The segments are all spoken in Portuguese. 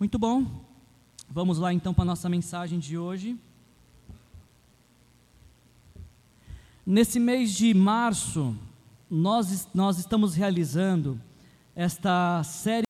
Muito bom. Vamos lá então para a nossa mensagem de hoje. Nesse mês de março, nós, nós estamos realizando esta série.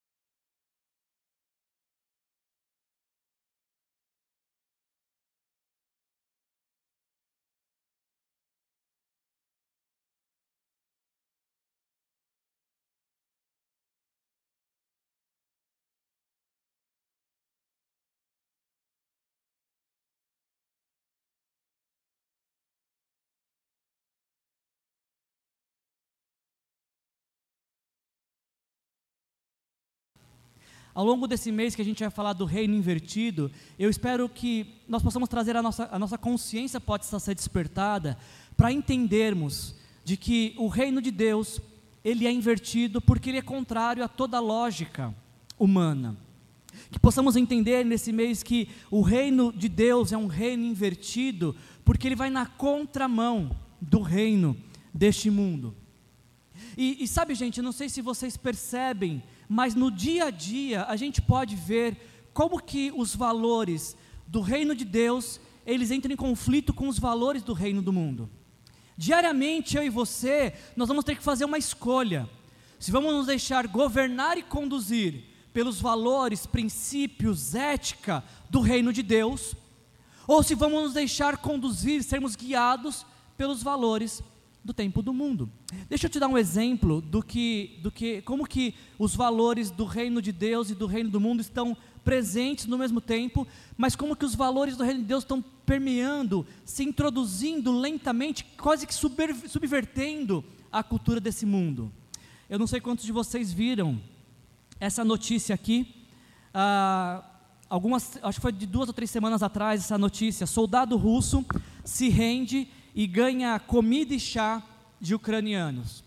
Ao longo desse mês que a gente vai falar do reino invertido, eu espero que nós possamos trazer a nossa, a nossa consciência pode estar ser despertada para entendermos de que o reino de Deus ele é invertido porque ele é contrário a toda lógica humana. Que possamos entender nesse mês que o reino de Deus é um reino invertido porque ele vai na contramão do reino deste mundo. E, e sabe, gente, eu não sei se vocês percebem mas no dia a dia a gente pode ver como que os valores do reino de Deus, eles entram em conflito com os valores do reino do mundo. Diariamente eu e você, nós vamos ter que fazer uma escolha. Se vamos nos deixar governar e conduzir pelos valores, princípios, ética do reino de Deus, ou se vamos nos deixar conduzir, sermos guiados pelos valores do tempo do mundo. Deixa eu te dar um exemplo do que, do que, como que os valores do reino de Deus e do reino do mundo estão presentes no mesmo tempo, mas como que os valores do reino de Deus estão permeando, se introduzindo lentamente, quase que subvertendo a cultura desse mundo. Eu não sei quantos de vocês viram essa notícia aqui. Ah, algumas, acho que foi de duas ou três semanas atrás essa notícia. Soldado russo se rende e ganha comida e chá de ucranianos.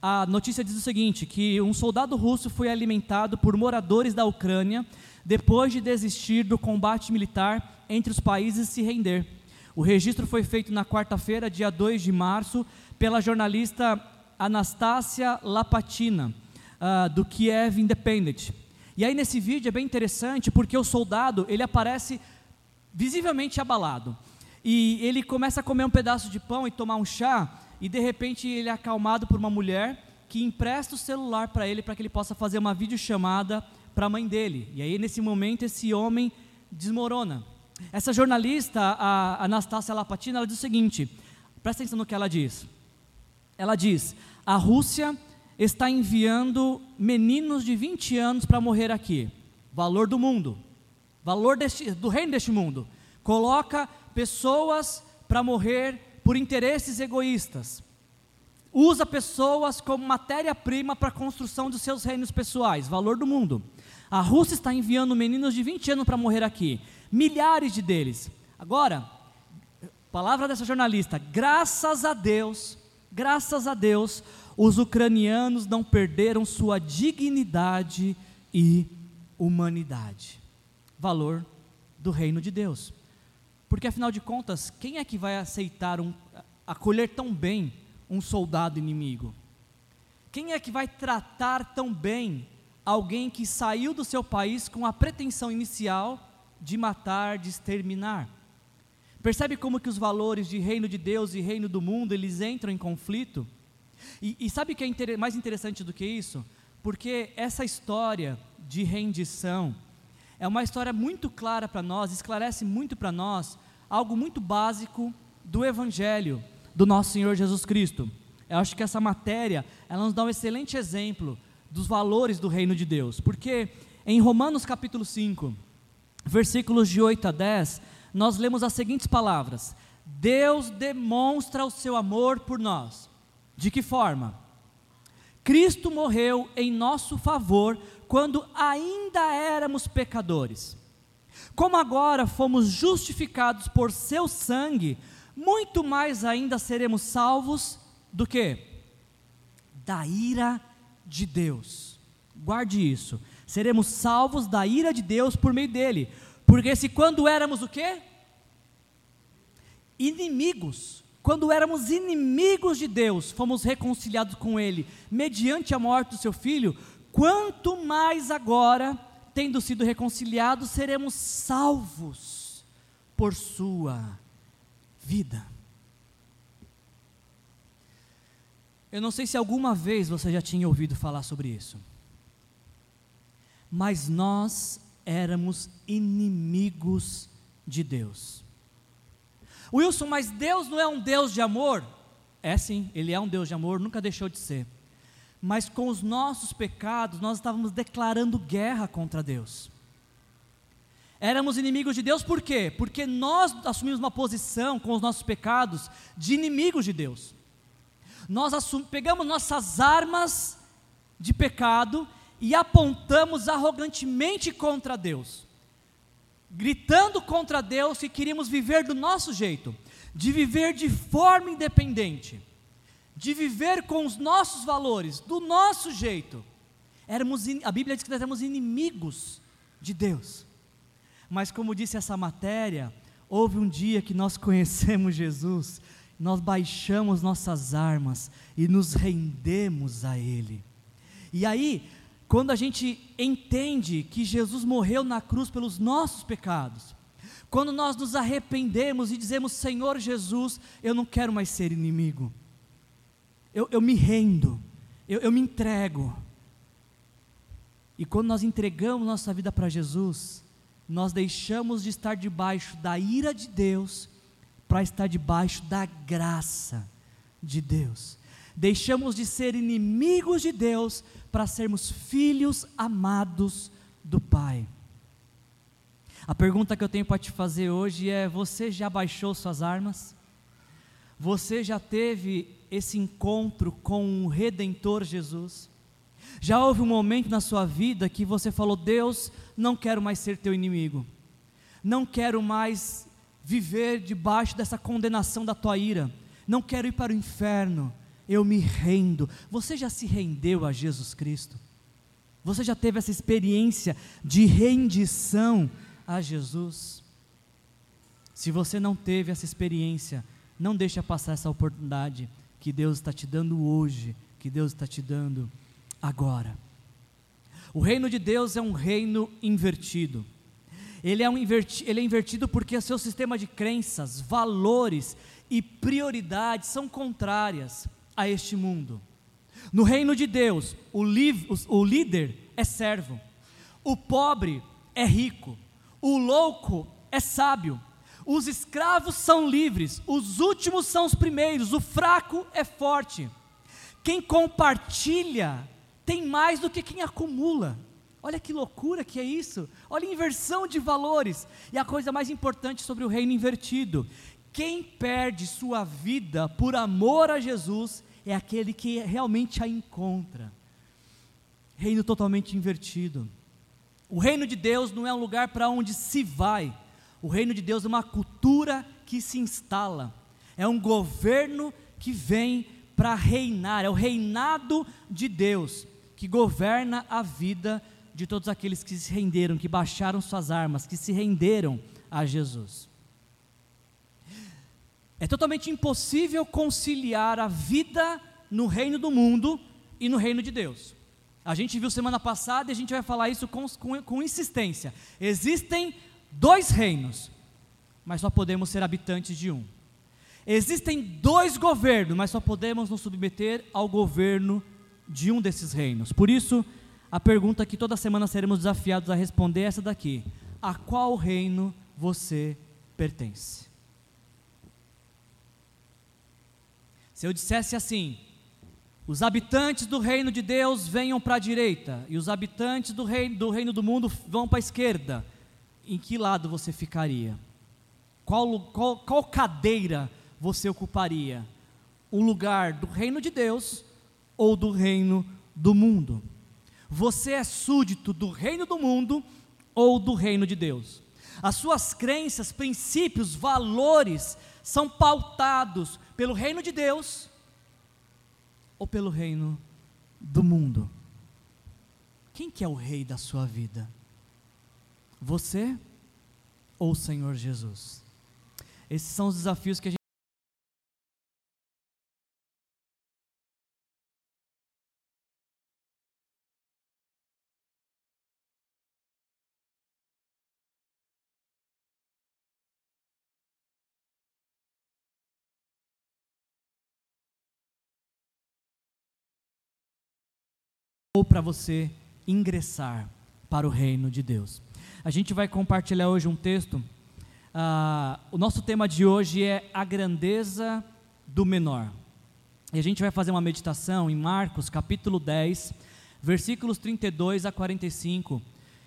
A notícia diz o seguinte: que um soldado russo foi alimentado por moradores da Ucrânia depois de desistir do combate militar entre os países e se render. O registro foi feito na quarta-feira, dia 2 de março, pela jornalista Anastasia Lapatina, uh, do Kiev Independent. E aí nesse vídeo é bem interessante porque o soldado ele aparece visivelmente abalado. E ele começa a comer um pedaço de pão e tomar um chá, e de repente ele é acalmado por uma mulher que empresta o celular para ele para que ele possa fazer uma videochamada para a mãe dele. E aí nesse momento esse homem desmorona. Essa jornalista, a Anastácia Lapatina, ela diz o seguinte: presta atenção no que ela diz. Ela diz: a Rússia está enviando meninos de 20 anos para morrer aqui. Valor do mundo, valor deste, do reino deste mundo. Coloca pessoas para morrer por interesses egoístas. Usa pessoas como matéria-prima para a construção dos seus reinos pessoais, valor do mundo. A Rússia está enviando meninos de 20 anos para morrer aqui, milhares de deles. Agora, palavra dessa jornalista, graças a Deus, graças a Deus, os ucranianos não perderam sua dignidade e humanidade. Valor do reino de Deus. Porque afinal de contas, quem é que vai aceitar um, acolher tão bem um soldado inimigo? Quem é que vai tratar tão bem alguém que saiu do seu país com a pretensão inicial de matar, de exterminar? Percebe como que os valores de reino de Deus e reino do mundo, eles entram em conflito? E, e sabe o que é inter mais interessante do que isso? Porque essa história de rendição é uma história muito clara para nós, esclarece muito para nós algo muito básico do Evangelho do nosso Senhor Jesus Cristo. Eu acho que essa matéria, ela nos dá um excelente exemplo dos valores do reino de Deus, porque em Romanos capítulo 5, versículos de 8 a 10, nós lemos as seguintes palavras: Deus demonstra o seu amor por nós. De que forma? Cristo morreu em nosso favor quando ainda éramos pecadores. Como agora fomos justificados por seu sangue, muito mais ainda seremos salvos do que? Da ira de Deus. Guarde isso. Seremos salvos da ira de Deus por meio dele. Porque se quando éramos o quê? Inimigos. Quando éramos inimigos de Deus, fomos reconciliados com ele mediante a morte do seu filho, quanto mais agora tendo sido reconciliados, seremos salvos por sua vida. Eu não sei se alguma vez você já tinha ouvido falar sobre isso, mas nós éramos inimigos de Deus. Wilson, mas Deus não é um Deus de amor? É sim, Ele é um Deus de amor, nunca deixou de ser. Mas com os nossos pecados, nós estávamos declarando guerra contra Deus. Éramos inimigos de Deus por quê? Porque nós assumimos uma posição com os nossos pecados de inimigos de Deus. Nós pegamos nossas armas de pecado e apontamos arrogantemente contra Deus, gritando contra Deus que queríamos viver do nosso jeito, de viver de forma independente, de viver com os nossos valores, do nosso jeito. Éramos, a Bíblia diz que nós éramos inimigos de Deus. Mas, como disse essa matéria, houve um dia que nós conhecemos Jesus, nós baixamos nossas armas e nos rendemos a Ele. E aí, quando a gente entende que Jesus morreu na cruz pelos nossos pecados, quando nós nos arrependemos e dizemos: Senhor Jesus, eu não quero mais ser inimigo, eu, eu me rendo, eu, eu me entrego. E quando nós entregamos nossa vida para Jesus, nós deixamos de estar debaixo da ira de Deus para estar debaixo da graça de Deus. Deixamos de ser inimigos de Deus para sermos filhos amados do Pai. A pergunta que eu tenho para te fazer hoje é: você já baixou suas armas? Você já teve esse encontro com o Redentor Jesus? Já houve um momento na sua vida que você falou: Deus, não quero mais ser teu inimigo, não quero mais viver debaixo dessa condenação da tua ira, não quero ir para o inferno, eu me rendo. Você já se rendeu a Jesus Cristo? Você já teve essa experiência de rendição a Jesus? Se você não teve essa experiência, não deixe passar essa oportunidade que Deus está te dando hoje, que Deus está te dando agora. O reino de Deus é um reino invertido. Ele é, um inverti, ele é invertido porque seu sistema de crenças, valores e prioridades são contrárias a este mundo. No reino de Deus, o, o líder é servo, o pobre é rico, o louco é sábio, os escravos são livres, os últimos são os primeiros, o fraco é forte. Quem compartilha tem mais do que quem acumula. Olha que loucura que é isso. Olha a inversão de valores. E a coisa mais importante sobre o reino invertido: quem perde sua vida por amor a Jesus é aquele que realmente a encontra. Reino totalmente invertido. O reino de Deus não é um lugar para onde se vai. O reino de Deus é uma cultura que se instala. É um governo que vem para reinar. É o reinado de Deus que governa a vida de todos aqueles que se renderam, que baixaram suas armas, que se renderam a Jesus. É totalmente impossível conciliar a vida no reino do mundo e no reino de Deus. A gente viu semana passada e a gente vai falar isso com, com, com insistência. Existem dois reinos, mas só podemos ser habitantes de um. Existem dois governos, mas só podemos nos submeter ao governo de um desses reinos. Por isso, a pergunta que toda semana seremos desafiados a responder é essa daqui: A qual reino você pertence? Se eu dissesse assim, os habitantes do reino de Deus venham para a direita e os habitantes do reino, do reino do mundo vão para a esquerda, em que lado você ficaria? Qual, qual, qual cadeira você ocuparia? O lugar do reino de Deus ou do reino do mundo? Você é súdito do reino do mundo ou do reino de Deus? As suas crenças, princípios, valores são pautados pelo reino de Deus ou pelo reino do mundo? Quem que é o rei da sua vida? Você ou o Senhor Jesus? Esses são os desafios que a gente ou para você ingressar para o reino de Deus. A gente vai compartilhar hoje um texto. Uh, o nosso tema de hoje é a grandeza do menor. E a gente vai fazer uma meditação em Marcos, capítulo 10, versículos 32 a 45,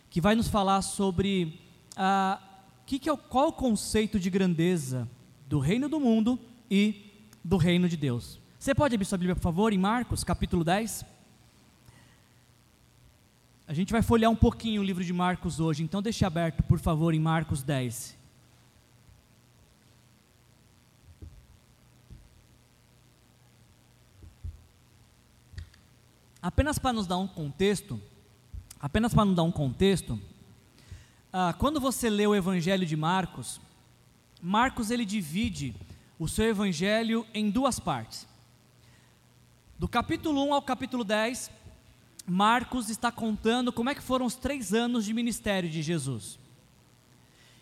que vai nos falar sobre uh, que que é, qual o conceito de grandeza do reino do mundo e do reino de Deus. Você pode abrir sua Bíblia, por favor, em Marcos, capítulo 10? A gente vai folhear um pouquinho o livro de Marcos hoje, então deixe aberto, por favor, em Marcos 10. Apenas para nos dar um contexto, apenas para nos dar um contexto, ah, quando você lê o Evangelho de Marcos, Marcos ele divide o seu Evangelho em duas partes. Do capítulo 1 ao capítulo 10, Marcos está contando como é que foram os três anos de ministério de Jesus.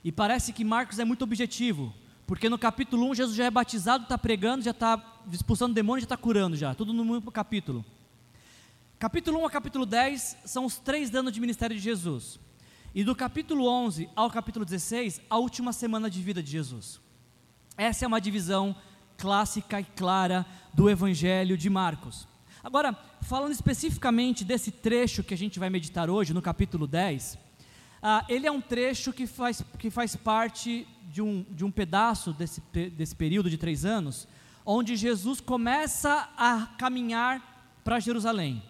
E parece que Marcos é muito objetivo, porque no capítulo 1 Jesus já é batizado, está pregando, já está expulsando demônios, já está curando já, tudo no mesmo capítulo. Capítulo 1 a capítulo 10 são os três anos de ministério de Jesus. E do capítulo 11 ao capítulo 16, a última semana de vida de Jesus. Essa é uma divisão clássica e clara do Evangelho de Marcos. Agora, falando especificamente desse trecho que a gente vai meditar hoje, no capítulo 10, ah, ele é um trecho que faz, que faz parte de um, de um pedaço desse, desse período de três anos, onde Jesus começa a caminhar para Jerusalém.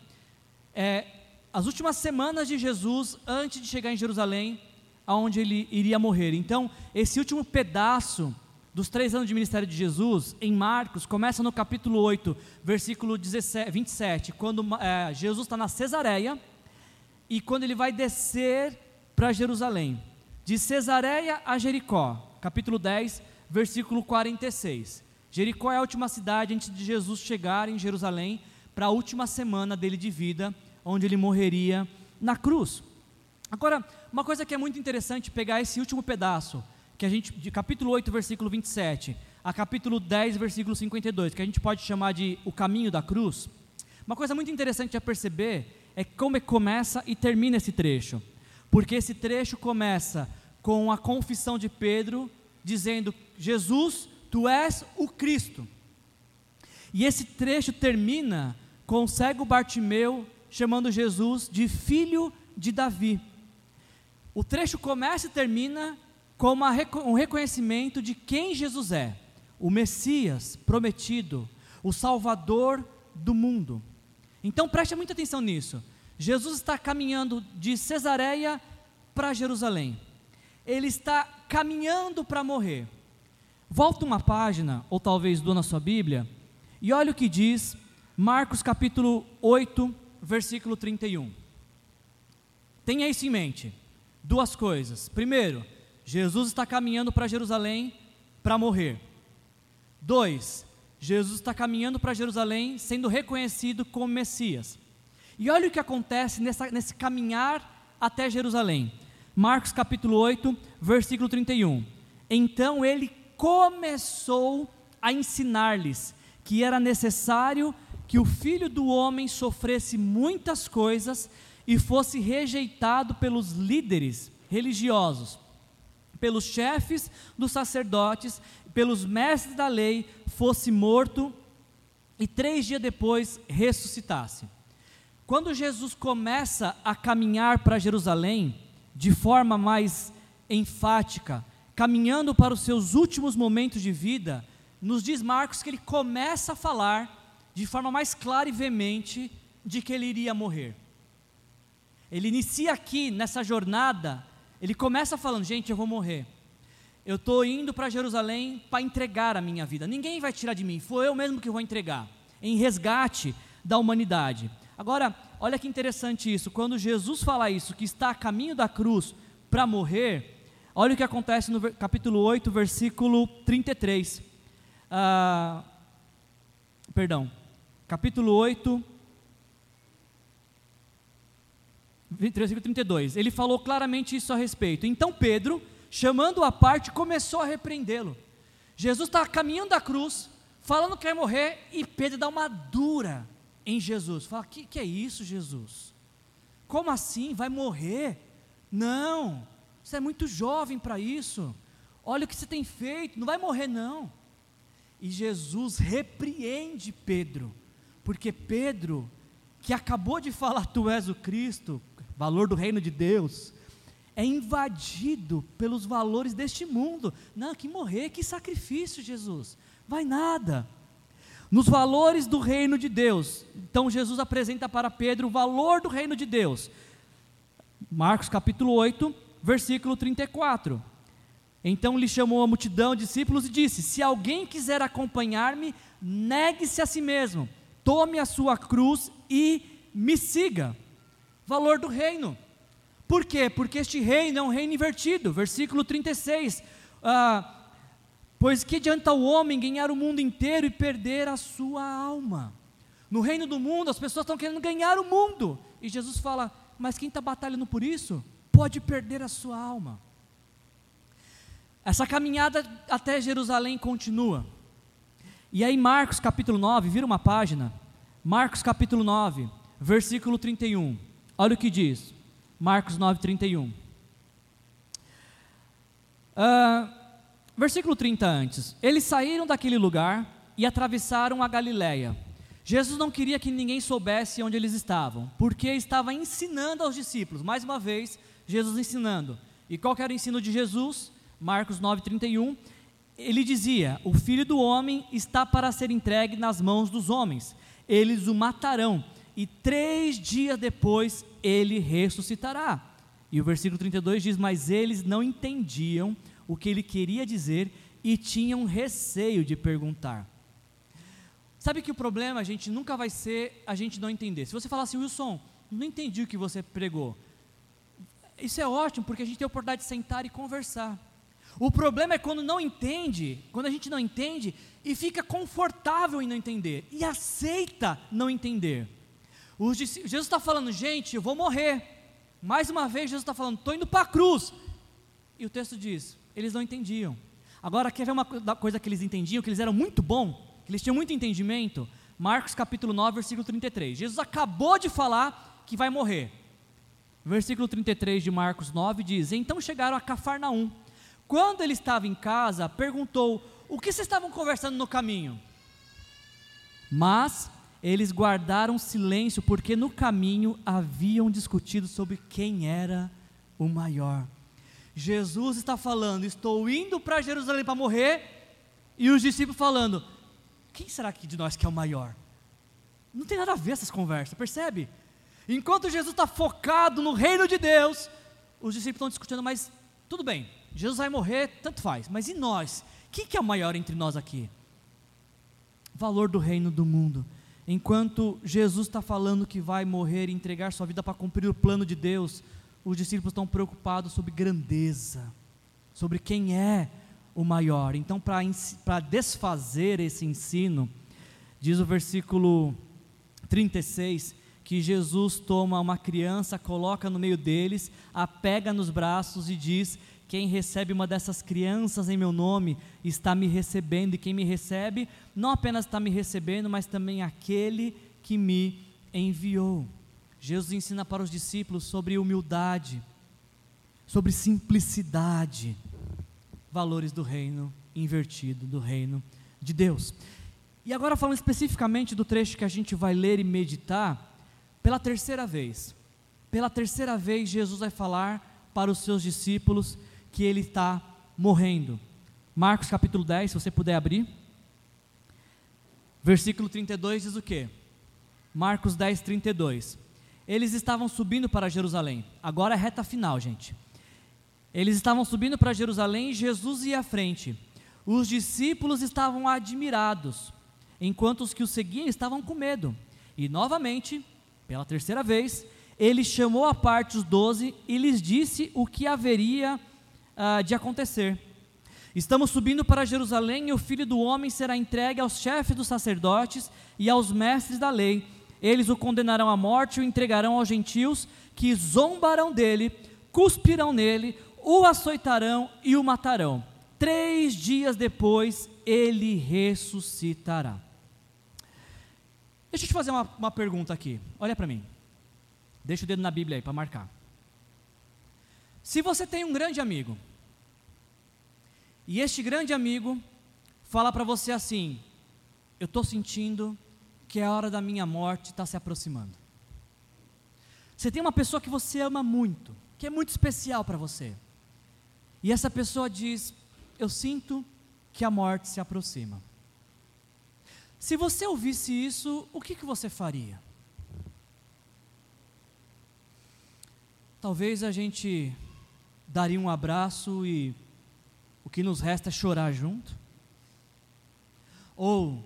É, as últimas semanas de Jesus antes de chegar em Jerusalém, aonde ele iria morrer. Então, esse último pedaço dos três anos de ministério de Jesus, em Marcos, começa no capítulo 8, versículo 17, 27, quando é, Jesus está na Cesareia e quando ele vai descer para Jerusalém. De Cesareia a Jericó, capítulo 10, versículo 46. Jericó é a última cidade antes de Jesus chegar em Jerusalém para a última semana dele de vida, onde ele morreria na cruz. Agora, uma coisa que é muito interessante pegar esse último pedaço, que a gente, de capítulo 8, versículo 27, a capítulo 10, versículo 52, que a gente pode chamar de o caminho da cruz, uma coisa muito interessante a perceber é como é começa e termina esse trecho. Porque esse trecho começa com a confissão de Pedro, dizendo: Jesus, tu és o Cristo. E esse trecho termina com o cego Bartimeu chamando Jesus de filho de Davi. O trecho começa e termina com uma, um reconhecimento de quem Jesus é, o Messias prometido, o Salvador do mundo. Então preste muita atenção nisso. Jesus está caminhando de Cesareia para Jerusalém. Ele está caminhando para morrer. Volta uma página, ou talvez duas na sua Bíblia, e olha o que diz Marcos capítulo 8, versículo 31. Tenha isso em mente. Duas coisas. Primeiro, Jesus está caminhando para Jerusalém para morrer. Dois, Jesus está caminhando para Jerusalém sendo reconhecido como Messias. E olha o que acontece nessa, nesse caminhar até Jerusalém. Marcos capítulo 8, versículo 31. Então ele começou a ensinar-lhes que era necessário que o filho do homem sofresse muitas coisas e fosse rejeitado pelos líderes religiosos pelos chefes dos sacerdotes, pelos mestres da lei, fosse morto e três dias depois ressuscitasse. Quando Jesus começa a caminhar para Jerusalém, de forma mais enfática, caminhando para os seus últimos momentos de vida, nos diz Marcos que ele começa a falar de forma mais clara e veemente de que ele iria morrer. Ele inicia aqui nessa jornada ele começa falando: gente, eu vou morrer. Eu estou indo para Jerusalém para entregar a minha vida. Ninguém vai tirar de mim, foi eu mesmo que vou entregar, em resgate da humanidade. Agora, olha que interessante isso. Quando Jesus fala isso, que está a caminho da cruz para morrer, olha o que acontece no capítulo 8, versículo 33. Ah, perdão, capítulo 8, versículo 32, ele falou claramente isso a respeito. Então Pedro, chamando-o à parte, começou a repreendê-lo. Jesus está caminhando da cruz, falando que vai morrer, e Pedro dá uma dura em Jesus. Fala, que, que é isso, Jesus? Como assim? Vai morrer? Não, você é muito jovem para isso. Olha o que você tem feito, não vai morrer, não. E Jesus repreende Pedro, porque Pedro, que acabou de falar, Tu és o Cristo, valor do reino de Deus, é invadido pelos valores deste mundo. Não, que morrer, que sacrifício, Jesus. Vai nada. Nos valores do reino de Deus. Então Jesus apresenta para Pedro o valor do reino de Deus. Marcos capítulo 8, versículo 34. Então lhe chamou a multidão de discípulos e disse: Se alguém quiser acompanhar-me, negue-se a si mesmo, tome a sua cruz e me siga. Valor do reino. Por quê? Porque este reino é um reino invertido. Versículo 36. Ah, pois que adianta o homem ganhar o mundo inteiro e perder a sua alma? No reino do mundo, as pessoas estão querendo ganhar o mundo. E Jesus fala: Mas quem está batalhando por isso, pode perder a sua alma. Essa caminhada até Jerusalém continua. E aí, Marcos capítulo 9, vira uma página. Marcos capítulo 9, versículo 31. Olha o que diz. Marcos 9, 31. Uh, versículo 30 antes. Eles saíram daquele lugar e atravessaram a Galiléia. Jesus não queria que ninguém soubesse onde eles estavam, porque estava ensinando aos discípulos. Mais uma vez, Jesus ensinando. E qual era o ensino de Jesus? Marcos 9:31. Ele dizia: "O filho do homem está para ser entregue nas mãos dos homens. Eles o matarão e três dias depois ele ressuscitará." E o versículo 32 diz: "Mas eles não entendiam o que ele queria dizer e tinham receio de perguntar." Sabe que o problema, a gente nunca vai ser a gente não entender. Se você falar assim, Wilson, não entendi o que você pregou. Isso é ótimo, porque a gente tem a oportunidade de sentar e conversar. O problema é quando não entende, quando a gente não entende e fica confortável em não entender e aceita não entender. Jesus está falando, gente, eu vou morrer. Mais uma vez, Jesus está falando, estou indo para a cruz. E o texto diz, eles não entendiam. Agora, quer ver uma coisa que eles entendiam, que eles eram muito bom, que eles tinham muito entendimento? Marcos capítulo 9, versículo 33. Jesus acabou de falar que vai morrer. Versículo 33 de Marcos 9 diz: Então chegaram a Cafarnaum. Quando ele estava em casa, perguntou: O que vocês estavam conversando no caminho? Mas eles guardaram silêncio, porque no caminho haviam discutido sobre quem era o maior. Jesus está falando: Estou indo para Jerusalém para morrer, e os discípulos falando: Quem será que de nós que é o maior? Não tem nada a ver essas conversas, percebe? Enquanto Jesus está focado no reino de Deus, os discípulos estão discutindo, mas tudo bem, Jesus vai morrer, tanto faz, mas e nós? Quem que é o maior entre nós aqui? Valor do reino do mundo. Enquanto Jesus está falando que vai morrer e entregar sua vida para cumprir o plano de Deus, os discípulos estão preocupados sobre grandeza, sobre quem é o maior. Então, para desfazer esse ensino, diz o versículo 36 que Jesus toma uma criança, coloca no meio deles, a pega nos braços e diz: Quem recebe uma dessas crianças em meu nome está me recebendo, e quem me recebe não apenas está me recebendo, mas também aquele que me enviou. Jesus ensina para os discípulos sobre humildade, sobre simplicidade, valores do reino invertido, do reino de Deus. E agora falando especificamente do trecho que a gente vai ler e meditar, pela terceira vez, pela terceira vez, Jesus vai falar para os seus discípulos que ele está morrendo. Marcos capítulo 10, se você puder abrir. Versículo 32 diz o que? Marcos 10, 32. Eles estavam subindo para Jerusalém. Agora é reta final, gente. Eles estavam subindo para Jerusalém e Jesus ia à frente. Os discípulos estavam admirados, enquanto os que o seguiam estavam com medo. E novamente, pela terceira vez, ele chamou à parte os doze e lhes disse o que haveria uh, de acontecer. Estamos subindo para Jerusalém e o filho do homem será entregue aos chefes dos sacerdotes e aos mestres da lei. Eles o condenarão à morte e o entregarão aos gentios, que zombarão dele, cuspirão nele, o açoitarão e o matarão. Três dias depois ele ressuscitará. Deixa eu te fazer uma, uma pergunta aqui. Olha para mim. Deixa o dedo na Bíblia aí para marcar. Se você tem um grande amigo, e este grande amigo fala para você assim: Eu estou sentindo que a hora da minha morte está se aproximando. Você tem uma pessoa que você ama muito, que é muito especial para você, e essa pessoa diz: Eu sinto que a morte se aproxima. Se você ouvisse isso, o que, que você faria? Talvez a gente daria um abraço e o que nos resta é chorar junto? Ou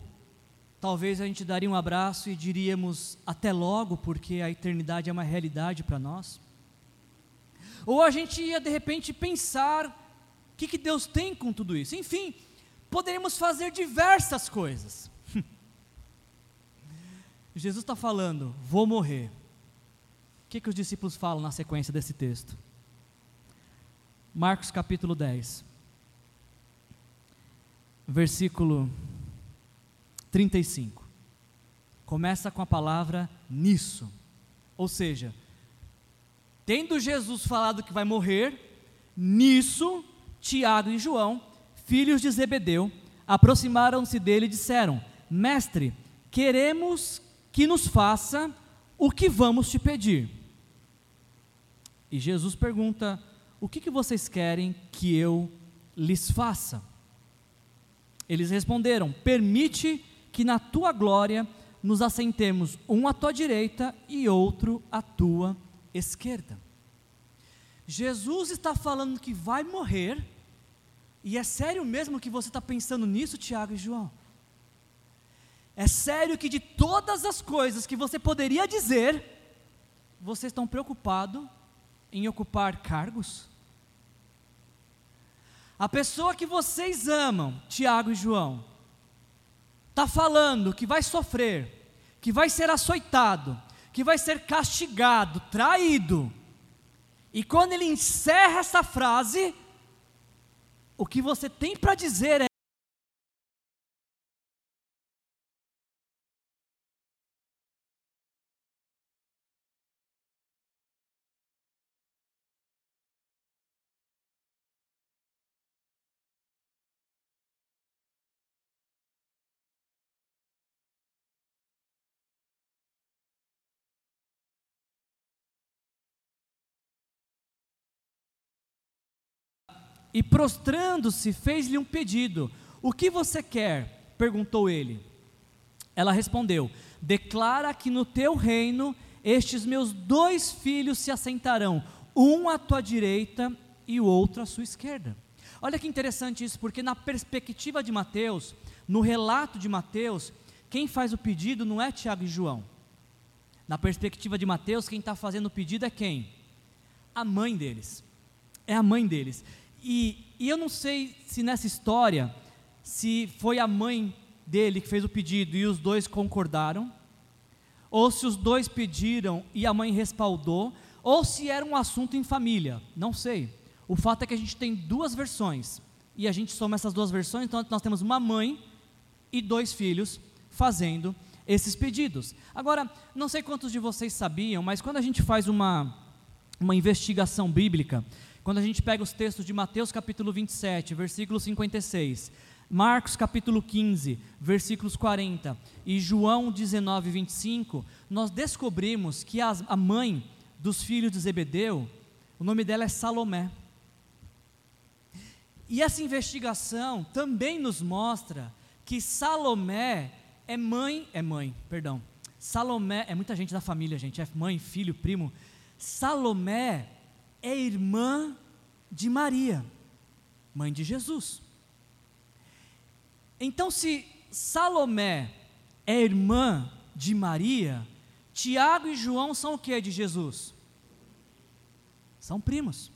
talvez a gente daria um abraço e diríamos até logo, porque a eternidade é uma realidade para nós? Ou a gente ia de repente pensar o que, que Deus tem com tudo isso? Enfim, poderíamos fazer diversas coisas. Jesus está falando, vou morrer. O que, que os discípulos falam na sequência desse texto? Marcos capítulo 10, versículo 35. Começa com a palavra nisso. Ou seja, tendo Jesus falado que vai morrer, nisso Tiago e João, filhos de Zebedeu, aproximaram-se dele e disseram: Mestre, queremos que nos faça o que vamos te pedir. E Jesus pergunta: O que, que vocês querem que eu lhes faça? Eles responderam: Permite que na tua glória nos assentemos um à tua direita e outro à tua esquerda. Jesus está falando que vai morrer, e é sério mesmo que você está pensando nisso, Tiago e João? É sério que de todas as coisas que você poderia dizer, vocês estão preocupados em ocupar cargos? A pessoa que vocês amam, Tiago e João, está falando que vai sofrer, que vai ser açoitado, que vai ser castigado, traído. E quando ele encerra essa frase, o que você tem para dizer é: e prostrando-se, fez-lhe um pedido: O que você quer? perguntou ele. Ela respondeu: Declara que no teu reino estes meus dois filhos se assentarão, um à tua direita e o outro à sua esquerda. Olha que interessante isso, porque na perspectiva de Mateus, no relato de Mateus, quem faz o pedido não é Tiago e João. Na perspectiva de Mateus, quem está fazendo o pedido é quem? A mãe deles. É a mãe deles. E, e eu não sei se nessa história, se foi a mãe dele que fez o pedido e os dois concordaram, ou se os dois pediram e a mãe respaldou, ou se era um assunto em família, não sei. O fato é que a gente tem duas versões, e a gente soma essas duas versões, então nós temos uma mãe e dois filhos fazendo esses pedidos. Agora, não sei quantos de vocês sabiam, mas quando a gente faz uma, uma investigação bíblica, quando a gente pega os textos de Mateus capítulo 27, versículo 56, Marcos capítulo 15, versículos 40 e João 19, 25, nós descobrimos que a, a mãe dos filhos de Zebedeu, o nome dela é Salomé. E essa investigação também nos mostra que Salomé é mãe, é mãe, perdão. Salomé é muita gente da família, gente, é mãe, filho, primo. Salomé é irmã de Maria, mãe de Jesus. Então, se Salomé é irmã de Maria, Tiago e João são o que de Jesus? São primos.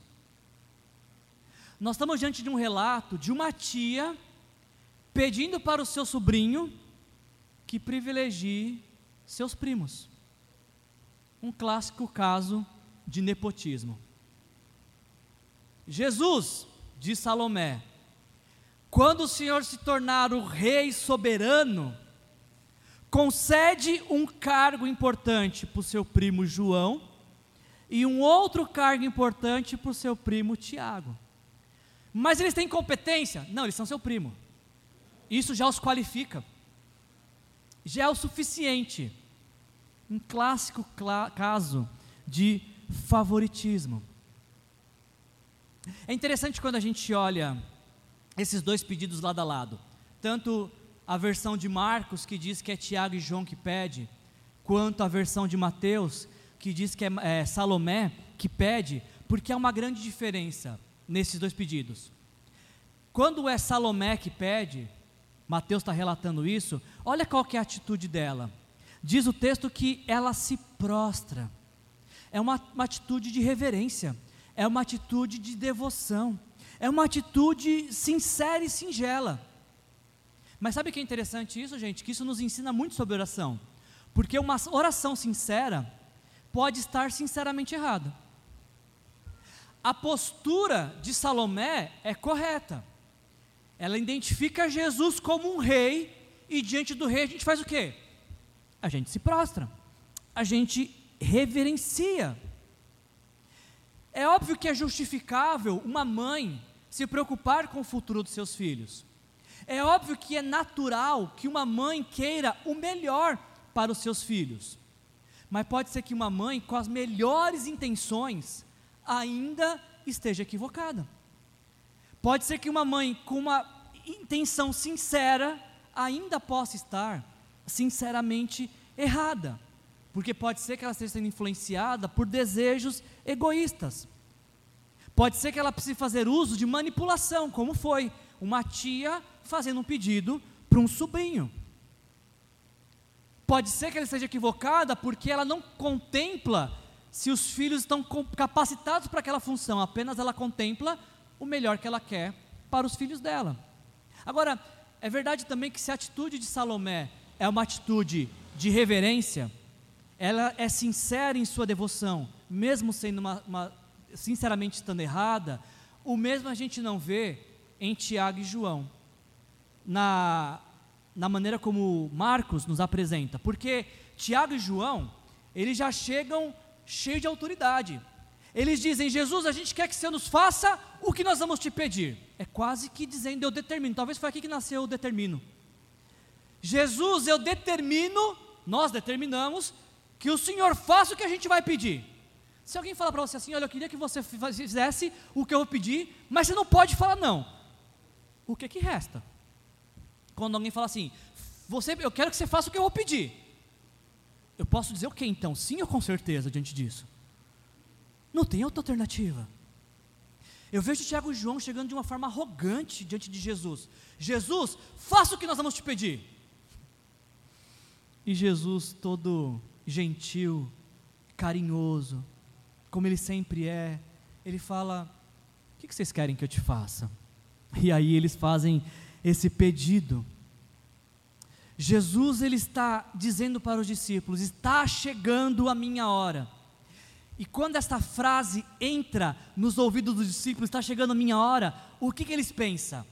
Nós estamos diante de um relato de uma tia pedindo para o seu sobrinho que privilegie seus primos. Um clássico caso de nepotismo. Jesus, diz Salomé, quando o Senhor se tornar o rei soberano, concede um cargo importante para o seu primo João e um outro cargo importante para o seu primo Tiago. Mas eles têm competência? Não, eles são seu primo. Isso já os qualifica. Já é o suficiente. Um clássico caso de favoritismo. É interessante quando a gente olha esses dois pedidos lado a lado. Tanto a versão de Marcos, que diz que é Tiago e João que pede, quanto a versão de Mateus, que diz que é, é Salomé que pede, porque há uma grande diferença nesses dois pedidos. Quando é Salomé que pede, Mateus está relatando isso, olha qual que é a atitude dela. Diz o texto que ela se prostra. É uma, uma atitude de reverência, é uma atitude de devoção, é uma atitude sincera e singela. Mas sabe o que é interessante isso, gente? Que isso nos ensina muito sobre oração. Porque uma oração sincera pode estar sinceramente errada. A postura de Salomé é correta. Ela identifica Jesus como um rei e diante do rei a gente faz o quê? A gente se prostra. A gente reverencia. É óbvio que é justificável uma mãe se preocupar com o futuro dos seus filhos. É óbvio que é natural que uma mãe queira o melhor para os seus filhos. Mas pode ser que uma mãe com as melhores intenções ainda esteja equivocada. Pode ser que uma mãe com uma intenção sincera ainda possa estar sinceramente errada. Porque pode ser que ela esteja sendo influenciada por desejos egoístas. Pode ser que ela precise fazer uso de manipulação, como foi uma tia fazendo um pedido para um sobrinho. Pode ser que ela esteja equivocada porque ela não contempla se os filhos estão capacitados para aquela função, apenas ela contempla o melhor que ela quer para os filhos dela. Agora, é verdade também que se a atitude de Salomé é uma atitude de reverência, ela é sincera em sua devoção, mesmo sendo uma, uma sinceramente estando errada, o mesmo a gente não vê em Tiago e João, na, na maneira como Marcos nos apresenta, porque Tiago e João, eles já chegam cheios de autoridade. Eles dizem: Jesus, a gente quer que você nos faça o que nós vamos te pedir. É quase que dizendo: Eu determino. Talvez foi aqui que nasceu o determino. Jesus, eu determino, nós determinamos, que o Senhor faça o que a gente vai pedir. Se alguém falar para você assim, olha, eu queria que você fizesse o que eu vou pedir, mas você não pode falar não. O que que resta? Quando alguém fala assim, você, eu quero que você faça o que eu vou pedir. Eu posso dizer o que então? Sim ou com certeza diante disso? Não tem outra alternativa. Eu vejo Tiago e João chegando de uma forma arrogante diante de Jesus. Jesus, faça o que nós vamos te pedir. E Jesus, todo gentil, carinhoso, como ele sempre é, ele fala: O que vocês querem que eu te faça? E aí eles fazem esse pedido. Jesus ele está dizendo para os discípulos: está chegando a minha hora. E quando esta frase entra nos ouvidos dos discípulos, está chegando a minha hora, o que, que eles pensam?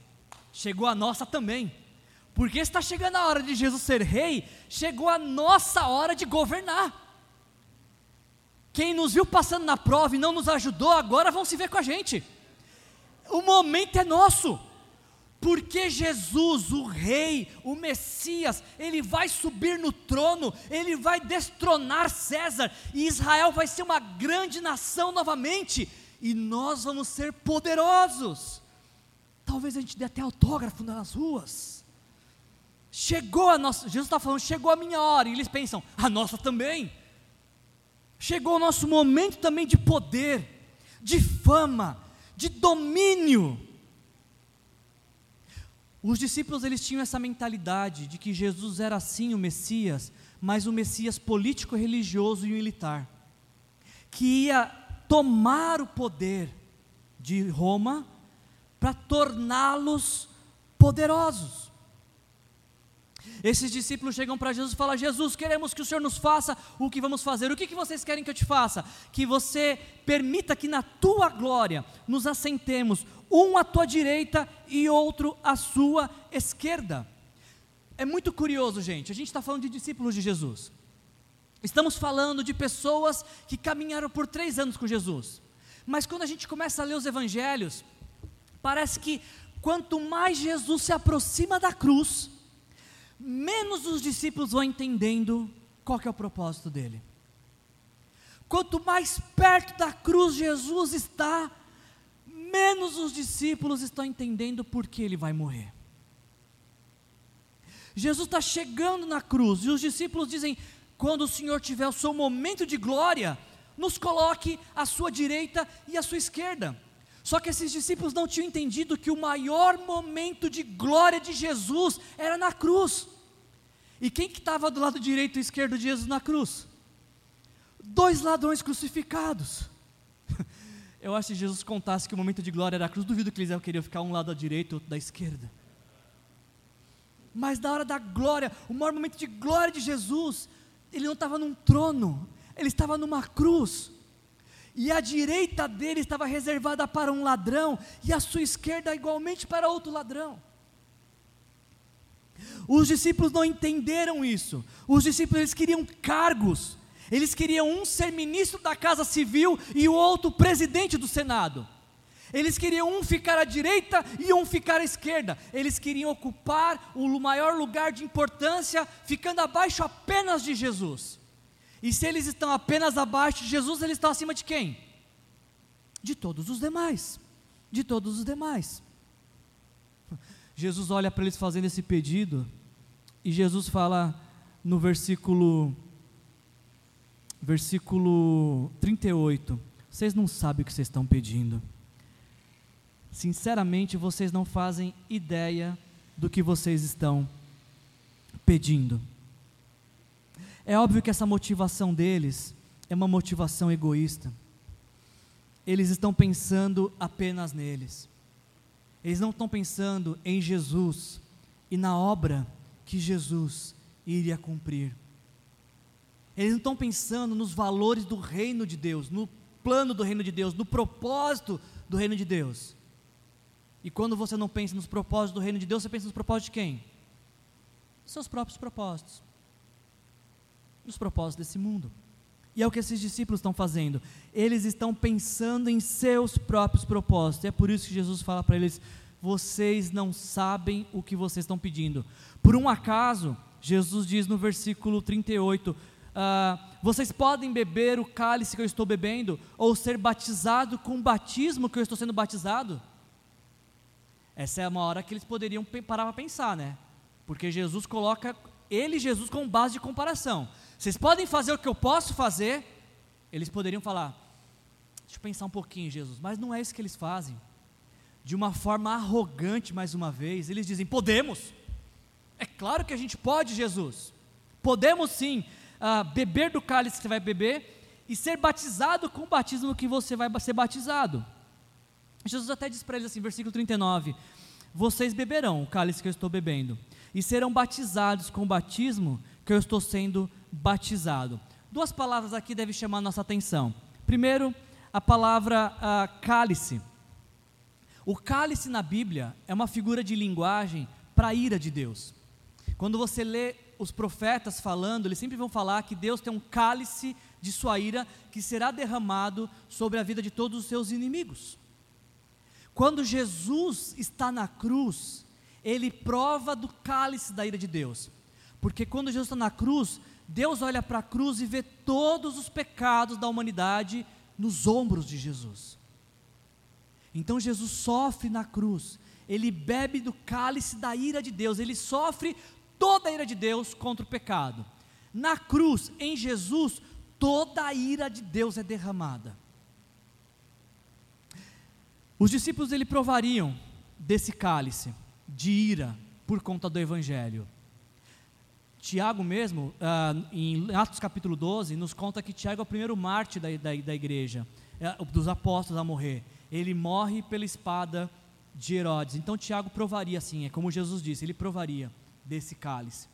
Chegou a nossa também. Porque está chegando a hora de Jesus ser rei, chegou a nossa hora de governar. Quem nos viu passando na prova e não nos ajudou, agora vão se ver com a gente. O momento é nosso. Porque Jesus, o Rei, o Messias, ele vai subir no trono, ele vai destronar César, e Israel vai ser uma grande nação novamente, e nós vamos ser poderosos. Talvez a gente dê até autógrafo nas ruas. Chegou a nossa, Jesus está falando, chegou a minha hora, e eles pensam, a nossa também. Chegou o nosso momento também de poder, de fama, de domínio. Os discípulos eles tinham essa mentalidade de que Jesus era sim o Messias, mas o Messias político, religioso e militar, que ia tomar o poder de Roma para torná-los poderosos. Esses discípulos chegam para Jesus e falam: Jesus, queremos que o Senhor nos faça o que vamos fazer. O que, que vocês querem que eu te faça? Que você permita que na tua glória nos assentemos, um à tua direita e outro à sua esquerda. é muito curioso, gente. A gente está falando de discípulos de Jesus. Estamos falando de pessoas que caminharam por três anos com Jesus. Mas quando a gente começa a ler os evangelhos, parece que quanto mais Jesus se aproxima da cruz, menos os discípulos vão entendendo qual é o propósito dele. Quanto mais perto da cruz Jesus está, menos os discípulos estão entendendo por que ele vai morrer. Jesus está chegando na cruz e os discípulos dizem: quando o Senhor tiver o seu momento de glória, nos coloque à sua direita e à sua esquerda. Só que esses discípulos não tinham entendido que o maior momento de glória de Jesus era na cruz. E quem que estava do lado direito e esquerdo de Jesus na cruz? Dois ladrões crucificados. Eu acho que Jesus contasse que o momento de glória era a cruz, duvido que eles queriam ficar um lado à direita e outro da esquerda. Mas na hora da glória, o maior momento de glória de Jesus, ele não estava num trono, ele estava numa cruz. E a direita dele estava reservada para um ladrão, e a sua esquerda igualmente para outro ladrão. Os discípulos não entenderam isso. Os discípulos eles queriam cargos. Eles queriam um ser ministro da Casa Civil e o outro presidente do Senado. Eles queriam um ficar à direita e um ficar à esquerda. Eles queriam ocupar o maior lugar de importância, ficando abaixo apenas de Jesus. E se eles estão apenas abaixo de Jesus, eles estão acima de quem? De todos os demais. De todos os demais. Jesus olha para eles fazendo esse pedido, e Jesus fala no versículo versículo 38. Vocês não sabem o que vocês estão pedindo. Sinceramente, vocês não fazem ideia do que vocês estão pedindo. É óbvio que essa motivação deles é uma motivação egoísta. Eles estão pensando apenas neles. Eles não estão pensando em Jesus e na obra que Jesus iria cumprir. Eles não estão pensando nos valores do reino de Deus, no plano do reino de Deus, no propósito do reino de Deus. E quando você não pensa nos propósitos do reino de Deus, você pensa nos propósitos de quem? Seus próprios propósitos. Nos propósitos desse mundo. E é o que esses discípulos estão fazendo. Eles estão pensando em seus próprios propósitos. E é por isso que Jesus fala para eles: vocês não sabem o que vocês estão pedindo. Por um acaso, Jesus diz no versículo 38: ah, vocês podem beber o cálice que eu estou bebendo, ou ser batizado com o batismo que eu estou sendo batizado? Essa é uma hora que eles poderiam parar para pensar, né? Porque Jesus coloca ele e Jesus como base de comparação. Vocês podem fazer o que eu posso fazer? Eles poderiam falar: Deixa eu pensar um pouquinho, Jesus, mas não é isso que eles fazem. De uma forma arrogante, mais uma vez, eles dizem: Podemos. É claro que a gente pode, Jesus. Podemos sim uh, beber do cálice que você vai beber e ser batizado com o batismo que você vai ser batizado. Jesus até diz para eles assim, versículo 39: Vocês beberão o cálice que eu estou bebendo, e serão batizados com o batismo que eu estou sendo batizado. Duas palavras aqui devem chamar nossa atenção. Primeiro, a palavra cálice. O cálice na Bíblia é uma figura de linguagem para a ira de Deus. Quando você lê os profetas falando, eles sempre vão falar que Deus tem um cálice de sua ira que será derramado sobre a vida de todos os seus inimigos. Quando Jesus está na cruz, ele prova do cálice da ira de Deus. Porque quando Jesus está na cruz, Deus olha para a cruz e vê todos os pecados da humanidade nos ombros de Jesus. Então Jesus sofre na cruz, ele bebe do cálice da ira de Deus, ele sofre toda a ira de Deus contra o pecado. Na cruz, em Jesus, toda a ira de Deus é derramada. Os discípulos ele provariam desse cálice de ira por conta do evangelho. Tiago mesmo, uh, em Atos capítulo 12, nos conta que Tiago é o primeiro mártir da, da, da igreja, uh, dos apóstolos a morrer. Ele morre pela espada de Herodes. Então Tiago provaria assim, é como Jesus disse, ele provaria desse cálice.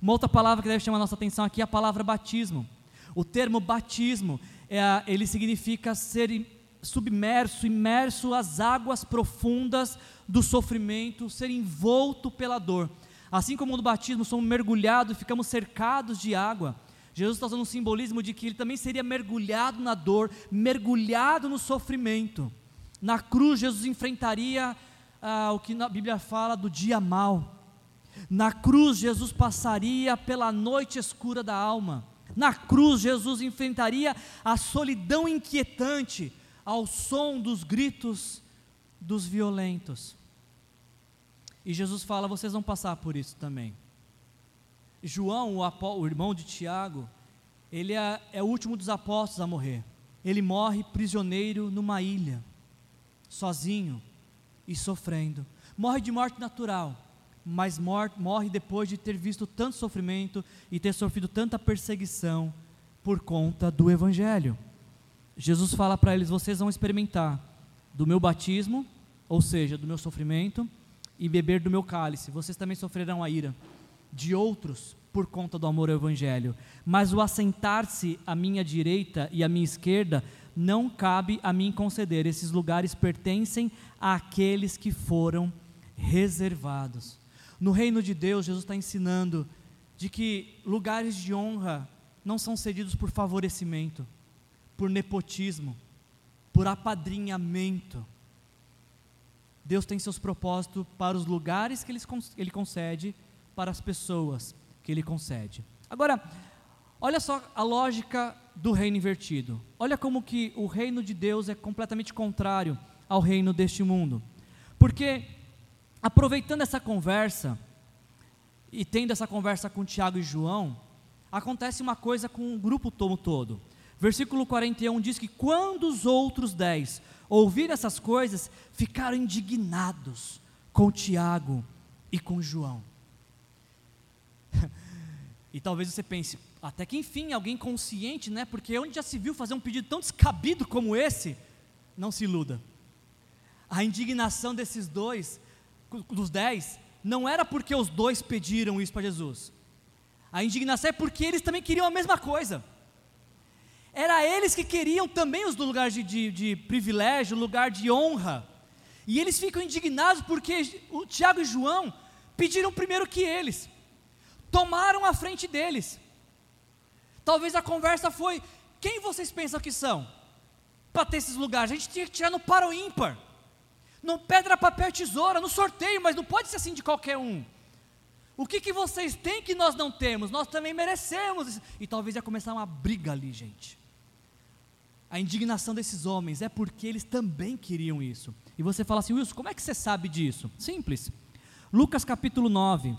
Uma outra palavra que deve chamar a nossa atenção aqui é a palavra batismo. O termo batismo, é, ele significa ser submerso, imerso às águas profundas do sofrimento, ser envolto pela dor. Assim como no batismo somos mergulhados e ficamos cercados de água, Jesus está usando um simbolismo de que ele também seria mergulhado na dor, mergulhado no sofrimento. Na cruz, Jesus enfrentaria ah, o que a Bíblia fala do dia mal. Na cruz, Jesus passaria pela noite escura da alma. Na cruz, Jesus enfrentaria a solidão inquietante ao som dos gritos dos violentos. E Jesus fala: vocês vão passar por isso também. João, o, o irmão de Tiago, ele é, é o último dos apóstolos a morrer. Ele morre prisioneiro numa ilha, sozinho e sofrendo. Morre de morte natural, mas morre depois de ter visto tanto sofrimento e ter sofrido tanta perseguição por conta do Evangelho. Jesus fala para eles: vocês vão experimentar do meu batismo, ou seja, do meu sofrimento, e beber do meu cálice. Vocês também sofrerão a ira de outros por conta do amor ao Evangelho. Mas o assentar-se à minha direita e à minha esquerda não cabe a mim conceder. Esses lugares pertencem àqueles que foram reservados. No reino de Deus, Jesus está ensinando de que lugares de honra não são cedidos por favorecimento, por nepotismo, por apadrinhamento. Deus tem seus propósitos para os lugares que Ele concede para as pessoas que Ele concede. Agora, olha só a lógica do reino invertido. Olha como que o reino de Deus é completamente contrário ao reino deste mundo. Porque, aproveitando essa conversa, e tendo essa conversa com Tiago e João, acontece uma coisa com o grupo todo. Versículo 41 diz que quando os outros dez ouviram essas coisas, ficaram indignados com Tiago e com João. e talvez você pense, até que enfim, alguém consciente, né? Porque onde já se viu fazer um pedido tão descabido como esse? Não se iluda. A indignação desses dois, dos dez, não era porque os dois pediram isso para Jesus. A indignação é porque eles também queriam a mesma coisa. Era eles que queriam também os lugares de, de, de privilégio, lugar de honra. E eles ficam indignados porque o Tiago e João pediram primeiro que eles tomaram a frente deles. Talvez a conversa foi: quem vocês pensam que são? Para ter esses lugares, a gente tinha que tirar no para o ímpar, no pedra, papel, tesoura, no sorteio, mas não pode ser assim de qualquer um. O que, que vocês têm que nós não temos? Nós também merecemos. E talvez ia começar uma briga ali, gente. A indignação desses homens é porque eles também queriam isso. E você fala assim, Wilson, como é que você sabe disso? Simples. Lucas capítulo 9,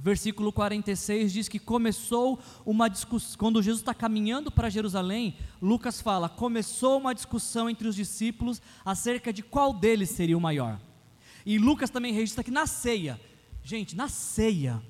versículo 46 diz que começou uma discussão, quando Jesus está caminhando para Jerusalém, Lucas fala, começou uma discussão entre os discípulos acerca de qual deles seria o maior. E Lucas também registra que na ceia, gente, na ceia,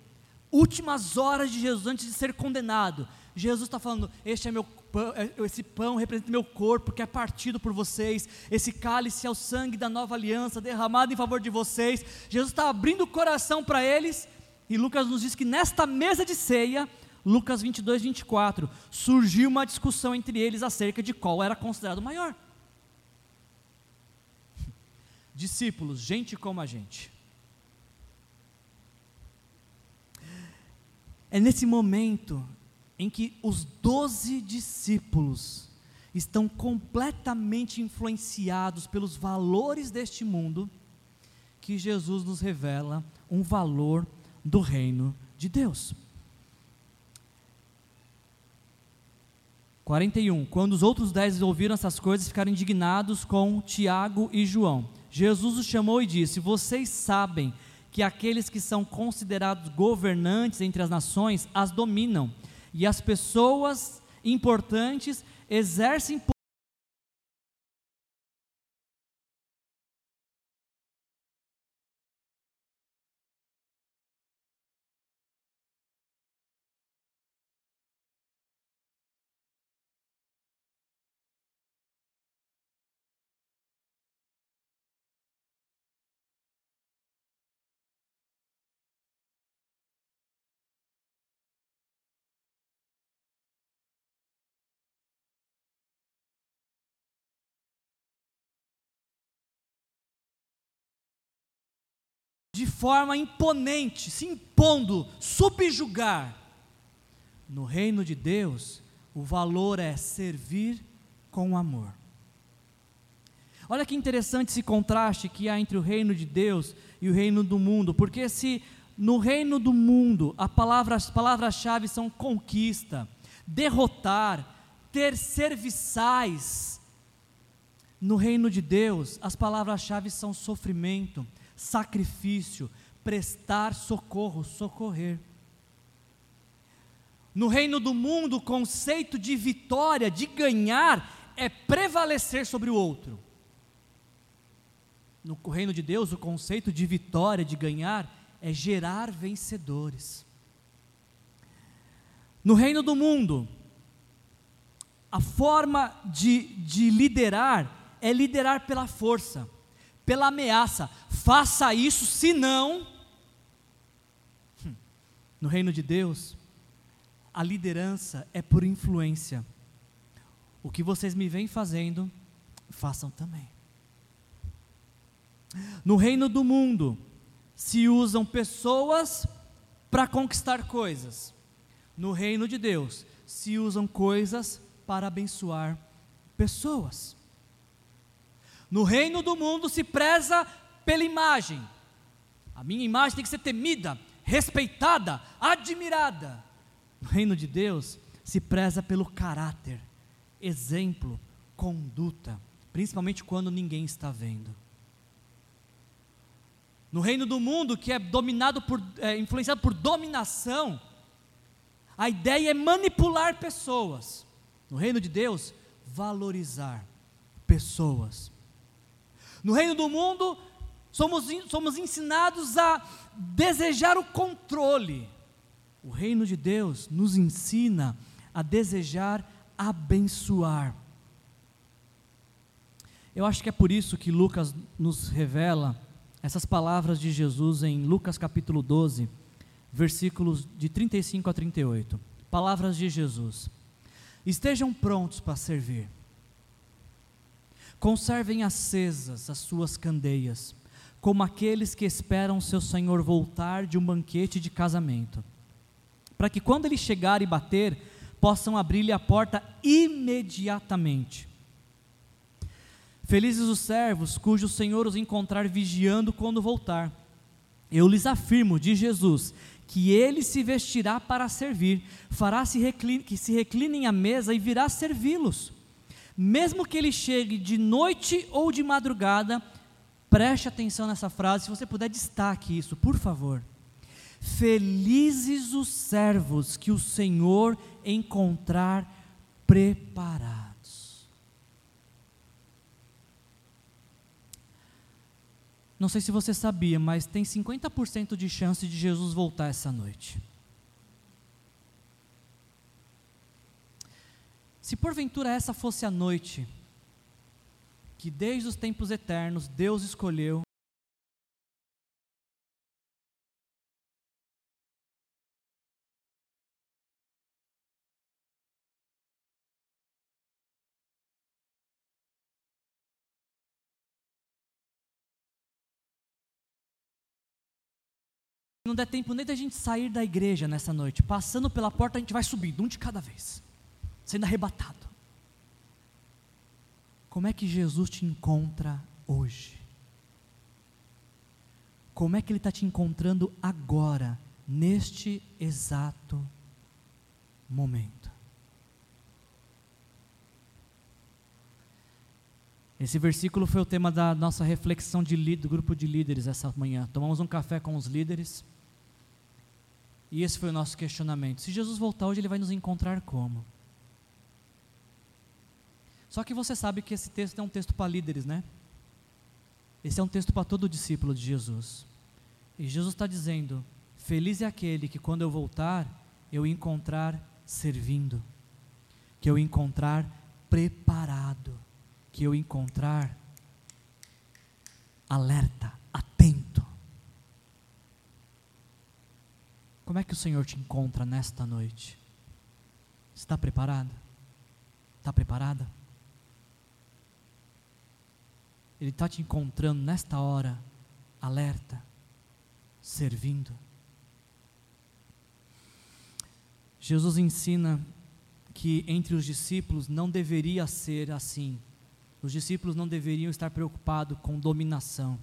últimas horas de Jesus antes de ser condenado, Jesus está falando: Este é meu pão, é, esse pão representa meu corpo que é partido por vocês, esse cálice é o sangue da nova aliança derramado em favor de vocês. Jesus está abrindo o coração para eles e Lucas nos diz que nesta mesa de ceia, Lucas 22, 24, surgiu uma discussão entre eles acerca de qual era considerado maior. Discípulos, gente como a gente. É nesse momento em que os doze discípulos estão completamente influenciados pelos valores deste mundo, que Jesus nos revela um valor do reino de Deus. 41. Quando os outros dez ouviram essas coisas, ficaram indignados com Tiago e João. Jesus os chamou e disse: Vocês sabem que aqueles que são considerados governantes entre as nações as dominam, e as pessoas importantes exercem forma imponente, se impondo, subjugar. No reino de Deus, o valor é servir com amor. Olha que interessante esse contraste que há entre o reino de Deus e o reino do mundo, porque se no reino do mundo palavra, as palavras-chave são conquista, derrotar, ter serviçais, no reino de Deus as palavras-chave são sofrimento, sacrifício, prestar socorro, socorrer. No reino do mundo, o conceito de vitória, de ganhar, é prevalecer sobre o outro no reino de Deus, o conceito de vitória, de ganhar, é gerar vencedores. No reino do mundo, a forma de, de liderar é liderar pela força, pela ameaça. Faça isso, senão. Hum, no reino de Deus, a liderança é por influência. O que vocês me vêm fazendo, façam também. No reino do mundo, se usam pessoas para conquistar coisas. No reino de Deus, se usam coisas para abençoar pessoas. No reino do mundo se preza pela imagem. A minha imagem tem que ser temida, respeitada, admirada. No reino de Deus se preza pelo caráter, exemplo, conduta, principalmente quando ninguém está vendo. No reino do mundo, que é dominado por, é, influenciado por dominação, a ideia é manipular pessoas. No reino de Deus, valorizar pessoas. No reino do mundo, somos, somos ensinados a desejar o controle. O reino de Deus nos ensina a desejar abençoar. Eu acho que é por isso que Lucas nos revela essas palavras de Jesus em Lucas capítulo 12, versículos de 35 a 38. Palavras de Jesus: Estejam prontos para servir. Conservem acesas as suas candeias, como aqueles que esperam seu Senhor voltar de um banquete de casamento, para que quando ele chegar e bater, possam abrir-lhe a porta imediatamente. Felizes os servos cujo Senhor os encontrar vigiando quando voltar. Eu lhes afirmo, diz Jesus, que ele se vestirá para servir, fará -se que se reclinem à mesa e virá servi-los. Mesmo que ele chegue de noite ou de madrugada, preste atenção nessa frase, se você puder destaque isso, por favor. Felizes os servos que o Senhor encontrar preparados. Não sei se você sabia, mas tem 50% de chance de Jesus voltar essa noite. Se porventura essa fosse a noite que desde os tempos eternos Deus escolheu não der tempo nem da gente sair da igreja nessa noite, passando pela porta a gente vai subindo, um de cada vez, sendo arrebatado. Como é que Jesus te encontra hoje? Como é que Ele está te encontrando agora, neste exato momento? Esse versículo foi o tema da nossa reflexão de, do grupo de líderes essa manhã. Tomamos um café com os líderes. E esse foi o nosso questionamento. Se Jesus voltar hoje, ele vai nos encontrar como? Só que você sabe que esse texto é um texto para líderes, né? Esse é um texto para todo discípulo de Jesus. E Jesus está dizendo: Feliz é aquele que, quando eu voltar, eu encontrar servindo, que eu encontrar preparado, que eu encontrar alerta, atento. Como é que o Senhor te encontra nesta noite? Está preparado? Está preparada? Ele está te encontrando nesta hora, alerta, servindo. Jesus ensina que entre os discípulos não deveria ser assim. Os discípulos não deveriam estar preocupados com dominação.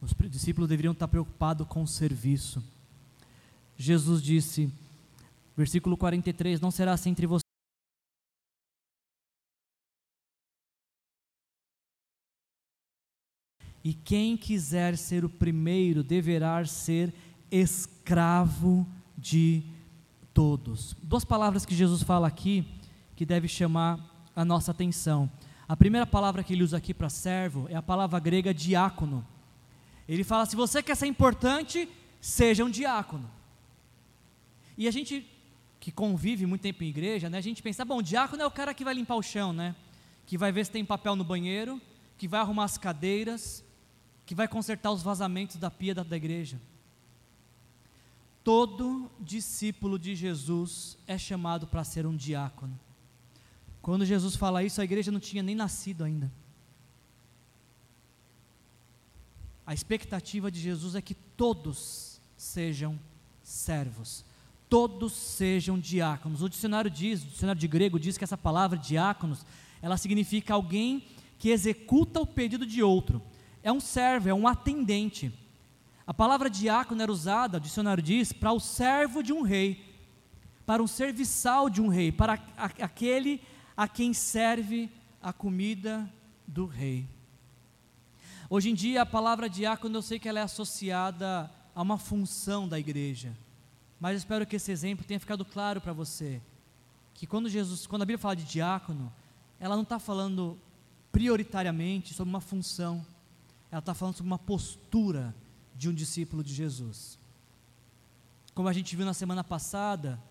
Os discípulos deveriam estar preocupados com serviço. Jesus disse, versículo 43: Não será assim entre E quem quiser ser o primeiro deverá ser escravo de todos. Duas palavras que Jesus fala aqui que deve chamar a nossa atenção. A primeira palavra que ele usa aqui para servo é a palavra grega diácono. Ele fala: se você quer ser importante, seja um diácono. E a gente que convive muito tempo em igreja, né, a gente pensa: bom, diácono é o cara que vai limpar o chão, né? Que vai ver se tem papel no banheiro, que vai arrumar as cadeiras, que vai consertar os vazamentos da pia da, da igreja. Todo discípulo de Jesus é chamado para ser um diácono. Quando Jesus fala isso, a igreja não tinha nem nascido ainda. A expectativa de Jesus é que todos sejam servos, todos sejam diáconos. O dicionário diz, o dicionário de grego diz que essa palavra diáconos, ela significa alguém que executa o pedido de outro é um servo, é um atendente. A palavra diácono era usada, o dicionário diz, para o servo de um rei, para um serviçal de um rei, para aquele a quem serve a comida do rei. Hoje em dia, a palavra diácono, eu sei que ela é associada a uma função da igreja, mas espero que esse exemplo tenha ficado claro para você, que quando Jesus, quando a Bíblia fala de diácono, ela não está falando prioritariamente sobre uma função, ela está falando sobre uma postura de um discípulo de Jesus. Como a gente viu na semana passada,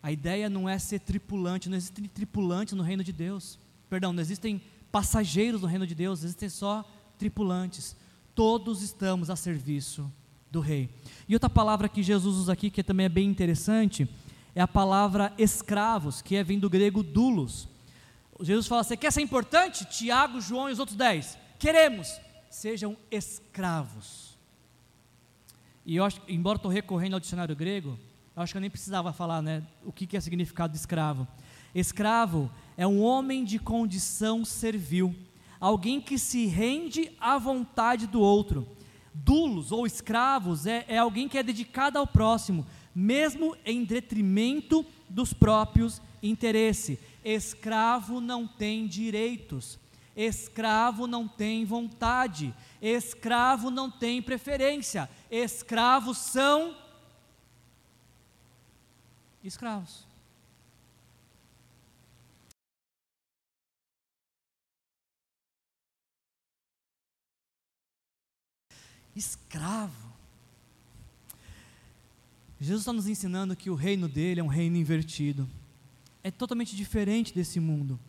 a ideia não é ser tripulante, não existem tripulantes no reino de Deus. Perdão, não existem passageiros no reino de Deus, existem só tripulantes. Todos estamos a serviço do rei. E outra palavra que Jesus usa aqui, que também é bem interessante, é a palavra escravos, que é vem do grego dulos. Jesus fala: Você quer ser importante? Tiago, João e os outros dez queremos, sejam escravos. E eu acho, embora estou recorrendo ao dicionário grego, eu acho que eu nem precisava falar né, o que, que é significado de escravo. Escravo é um homem de condição servil, alguém que se rende à vontade do outro. Dulos ou escravos é, é alguém que é dedicado ao próximo, mesmo em detrimento dos próprios interesses. Escravo não tem direitos. Escravo não tem vontade, escravo não tem preferência, escravos são escravos. Escravo. Jesus está nos ensinando que o reino dele é um reino invertido. É totalmente diferente desse mundo.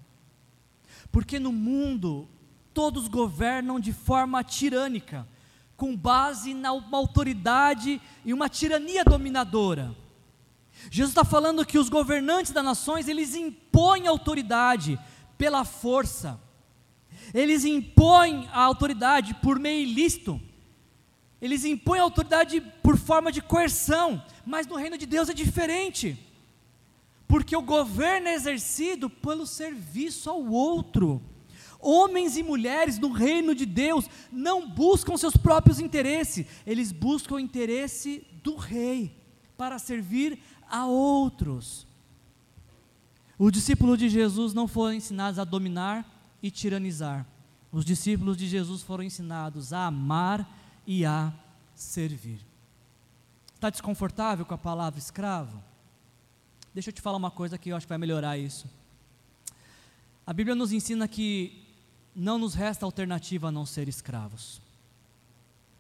Porque no mundo todos governam de forma tirânica, com base na uma autoridade e uma tirania dominadora. Jesus está falando que os governantes das nações eles impõem autoridade pela força, eles impõem a autoridade por meio ilícito, eles impõem a autoridade por forma de coerção, mas no reino de Deus é diferente porque o governo é exercido pelo serviço ao outro. Homens e mulheres do reino de Deus não buscam seus próprios interesses, eles buscam o interesse do rei para servir a outros. Os discípulos de Jesus não foram ensinados a dominar e tiranizar. Os discípulos de Jesus foram ensinados a amar e a servir. Está desconfortável com a palavra escravo? Deixa eu te falar uma coisa que eu acho que vai melhorar isso. A Bíblia nos ensina que não nos resta alternativa a não ser escravos.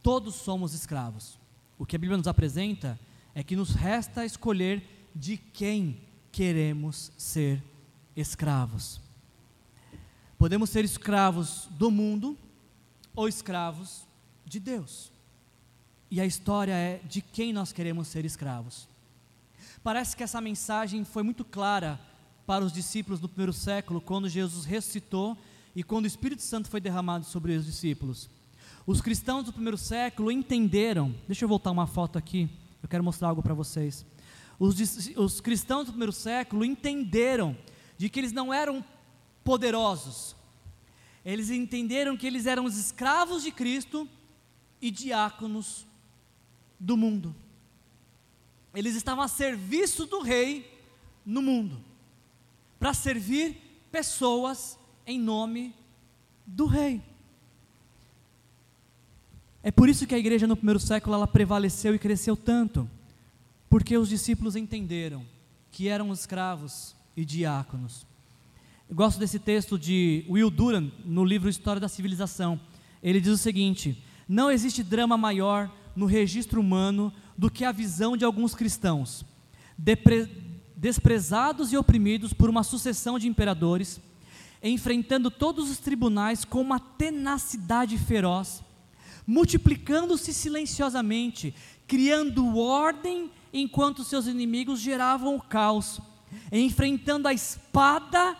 Todos somos escravos. O que a Bíblia nos apresenta é que nos resta escolher de quem queremos ser escravos. Podemos ser escravos do mundo ou escravos de Deus. E a história é de quem nós queremos ser escravos. Parece que essa mensagem foi muito clara para os discípulos do primeiro século, quando Jesus ressuscitou e quando o Espírito Santo foi derramado sobre os discípulos. Os cristãos do primeiro século entenderam. Deixa eu voltar uma foto aqui. Eu quero mostrar algo para vocês. Os, os cristãos do primeiro século entenderam de que eles não eram poderosos. Eles entenderam que eles eram os escravos de Cristo e diáconos do mundo. Eles estavam a serviço do rei no mundo, para servir pessoas em nome do rei. É por isso que a igreja no primeiro século ela prevaleceu e cresceu tanto, porque os discípulos entenderam que eram escravos e diáconos. Eu gosto desse texto de Will Durant no livro História da Civilização. Ele diz o seguinte: Não existe drama maior no registro humano do que a visão de alguns cristãos, desprezados e oprimidos por uma sucessão de imperadores, enfrentando todos os tribunais com uma tenacidade feroz, multiplicando-se silenciosamente, criando ordem enquanto seus inimigos geravam o caos, enfrentando a espada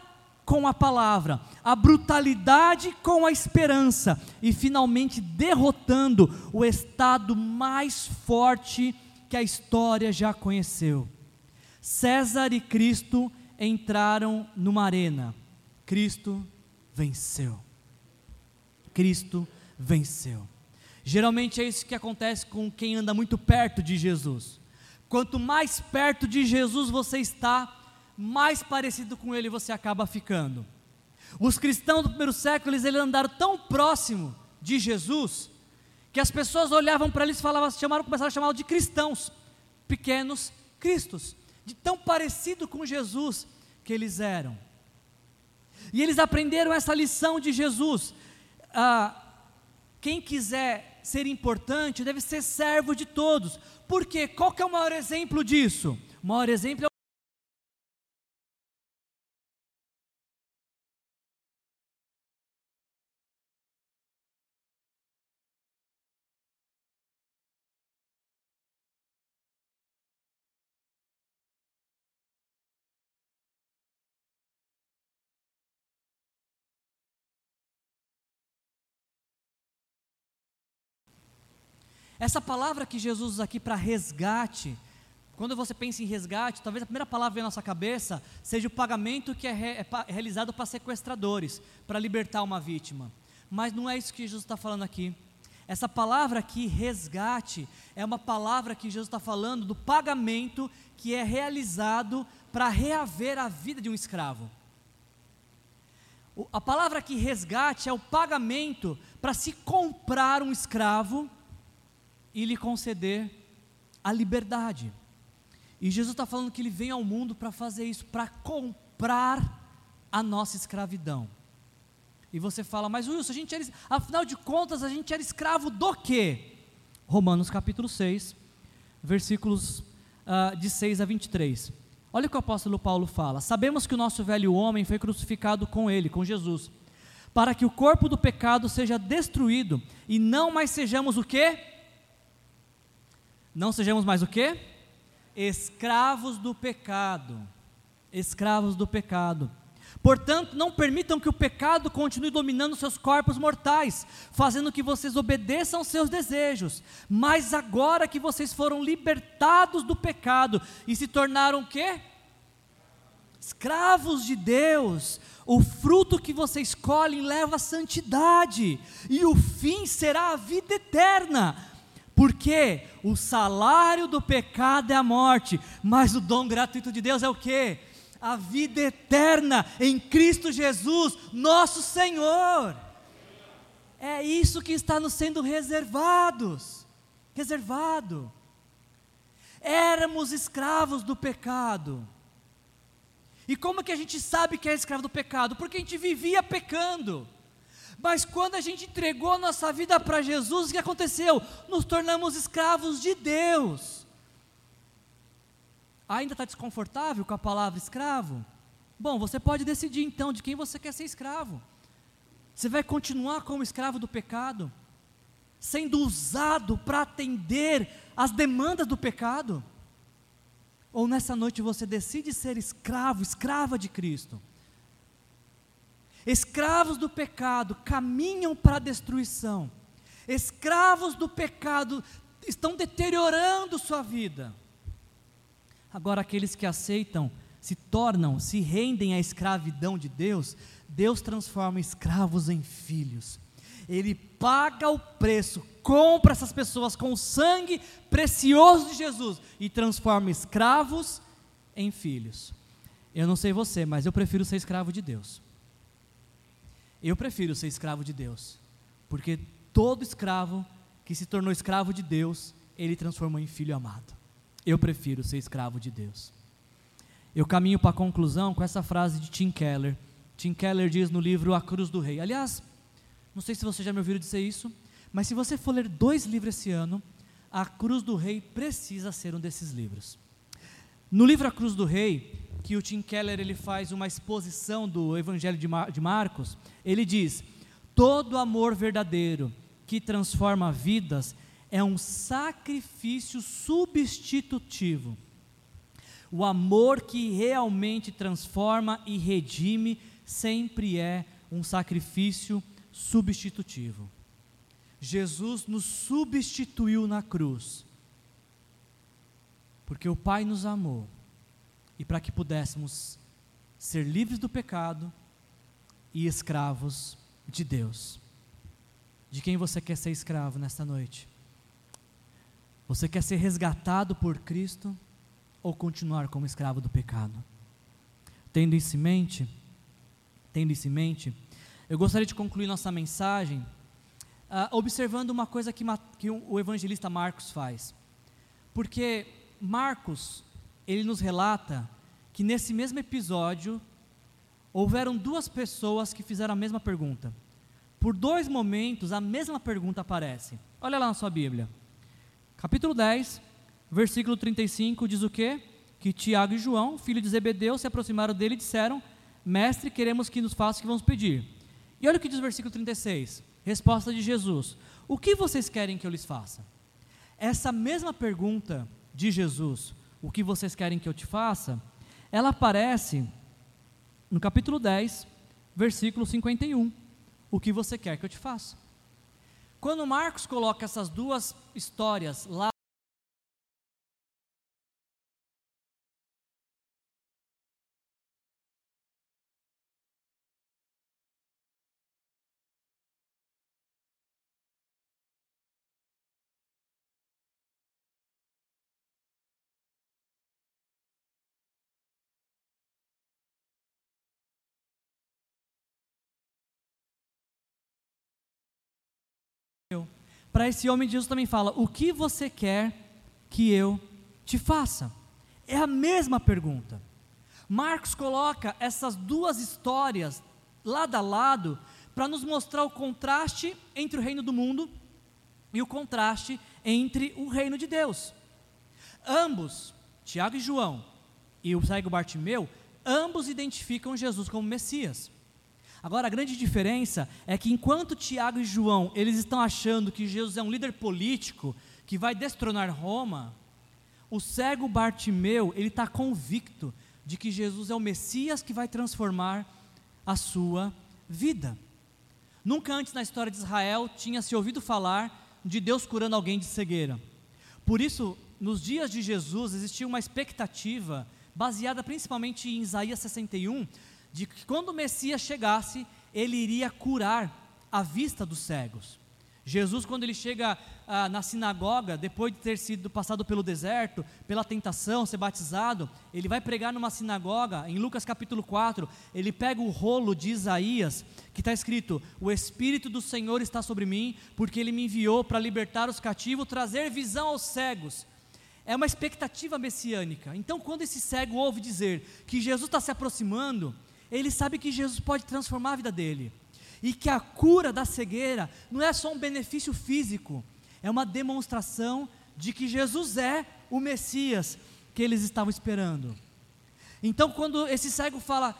com a palavra, a brutalidade com a esperança e finalmente derrotando o estado mais forte que a história já conheceu. César e Cristo entraram numa arena. Cristo venceu. Cristo venceu. Geralmente é isso que acontece com quem anda muito perto de Jesus. Quanto mais perto de Jesus você está, mais parecido com ele você acaba ficando. Os cristãos do primeiro século, eles, andaram tão próximo de Jesus, que as pessoas olhavam para eles e falavam, chamaram, começaram a chamá-lo de cristãos, pequenos cristos, de tão parecido com Jesus que eles eram. E eles aprenderam essa lição de Jesus. Ah, quem quiser ser importante deve ser servo de todos. Por quê? Qual que é o maior exemplo disso? O maior exemplo é Essa palavra que Jesus usa aqui para resgate, quando você pensa em resgate, talvez a primeira palavra que vem à nossa cabeça seja o pagamento que é, re, é, é realizado para sequestradores, para libertar uma vítima. Mas não é isso que Jesus está falando aqui. Essa palavra aqui, resgate, é uma palavra que Jesus está falando do pagamento que é realizado para reaver a vida de um escravo. O, a palavra aqui, resgate, é o pagamento para se comprar um escravo e lhe conceder a liberdade. E Jesus está falando que ele vem ao mundo para fazer isso, para comprar a nossa escravidão. E você fala, mas Wilson, a gente era, afinal de contas, a gente era escravo do quê? Romanos capítulo 6, versículos uh, de 6 a 23. Olha o que o apóstolo Paulo fala: Sabemos que o nosso velho homem foi crucificado com ele, com Jesus, para que o corpo do pecado seja destruído e não mais sejamos o quê? Não sejamos mais o quê? Escravos do pecado. Escravos do pecado. Portanto, não permitam que o pecado continue dominando seus corpos mortais, fazendo que vocês obedeçam seus desejos. Mas agora que vocês foram libertados do pecado e se tornaram o quê? Escravos de Deus, o fruto que vocês colhem leva à santidade, e o fim será a vida eterna. Porque o salário do pecado é a morte, mas o dom gratuito de Deus é o que? A vida eterna em Cristo Jesus, nosso Senhor. É isso que está nos sendo reservados. Reservado. Éramos escravos do pecado. E como que a gente sabe que é escravo do pecado? Porque a gente vivia pecando. Mas quando a gente entregou a nossa vida para Jesus, o que aconteceu? Nos tornamos escravos de Deus. Ainda está desconfortável com a palavra escravo? Bom, você pode decidir então de quem você quer ser escravo. Você vai continuar como escravo do pecado, sendo usado para atender às demandas do pecado? Ou nessa noite você decide ser escravo, escrava de Cristo? Escravos do pecado, caminham para a destruição, escravos do pecado, estão deteriorando sua vida. Agora, aqueles que aceitam, se tornam, se rendem à escravidão de Deus, Deus transforma escravos em filhos. Ele paga o preço, compra essas pessoas com o sangue precioso de Jesus e transforma escravos em filhos. Eu não sei você, mas eu prefiro ser escravo de Deus. Eu prefiro ser escravo de Deus, porque todo escravo que se tornou escravo de Deus, ele transformou em filho amado. Eu prefiro ser escravo de Deus. Eu caminho para a conclusão com essa frase de Tim Keller. Tim Keller diz no livro A Cruz do Rei. Aliás, não sei se você já me ouviu dizer isso, mas se você for ler dois livros esse ano, A Cruz do Rei precisa ser um desses livros. No livro A Cruz do Rei, que o Tim Keller ele faz uma exposição do Evangelho de, Mar de Marcos, ele diz: todo amor verdadeiro que transforma vidas é um sacrifício substitutivo. O amor que realmente transforma e redime sempre é um sacrifício substitutivo. Jesus nos substituiu na cruz, porque o Pai nos amou e para que pudéssemos ser livres do pecado e escravos de Deus. De quem você quer ser escravo nesta noite? Você quer ser resgatado por Cristo ou continuar como escravo do pecado? Tendo isso em mente, tendo isso em mente, eu gostaria de concluir nossa mensagem uh, observando uma coisa que, que o evangelista Marcos faz. Porque Marcos, ele nos relata que nesse mesmo episódio houveram duas pessoas que fizeram a mesma pergunta. Por dois momentos a mesma pergunta aparece. Olha lá na sua Bíblia. Capítulo 10, versículo 35 diz o quê? Que Tiago e João, filho de Zebedeu, se aproximaram dele e disseram: Mestre, queremos que nos faça o que vamos pedir. E olha o que diz o versículo 36. Resposta de Jesus: O que vocês querem que eu lhes faça? Essa mesma pergunta de Jesus, o que vocês querem que eu te faça, ela aparece no capítulo 10, versículo 51. O que você quer que eu te faça? Quando Marcos coloca essas duas histórias lá para esse homem, Jesus também fala: O que você quer que eu te faça? É a mesma pergunta. Marcos coloca essas duas histórias lado a lado para nos mostrar o contraste entre o reino do mundo e o contraste entre o reino de Deus. Ambos, Tiago e João e o cego Bartimeu, ambos identificam Jesus como Messias. Agora, a grande diferença é que enquanto Tiago e João, eles estão achando que Jesus é um líder político que vai destronar Roma, o cego Bartimeu, ele está convicto de que Jesus é o Messias que vai transformar a sua vida. Nunca antes na história de Israel tinha se ouvido falar de Deus curando alguém de cegueira. Por isso, nos dias de Jesus existia uma expectativa, baseada principalmente em Isaías 61, de que quando o Messias chegasse, ele iria curar a vista dos cegos. Jesus, quando ele chega ah, na sinagoga, depois de ter sido passado pelo deserto, pela tentação, ser batizado, ele vai pregar numa sinagoga, em Lucas capítulo 4, ele pega o rolo de Isaías, que está escrito: O Espírito do Senhor está sobre mim, porque ele me enviou para libertar os cativos, trazer visão aos cegos. É uma expectativa messiânica. Então, quando esse cego ouve dizer que Jesus está se aproximando, ele sabe que Jesus pode transformar a vida dele. E que a cura da cegueira não é só um benefício físico, é uma demonstração de que Jesus é o Messias que eles estavam esperando. Então, quando esse cego fala,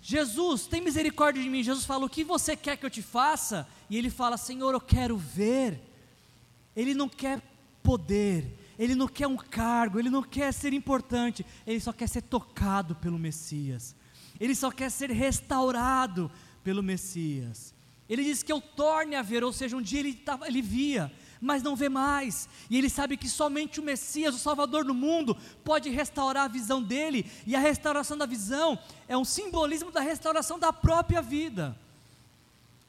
Jesus, tem misericórdia de mim, Jesus fala, o que você quer que eu te faça? E ele fala, Senhor, eu quero ver. Ele não quer poder, ele não quer um cargo, ele não quer ser importante, ele só quer ser tocado pelo Messias ele só quer ser restaurado pelo Messias. Ele diz que eu torne a ver, ou seja, um dia ele, tava, ele via, mas não vê mais. E ele sabe que somente o Messias, o Salvador do mundo, pode restaurar a visão dele, e a restauração da visão é um simbolismo da restauração da própria vida.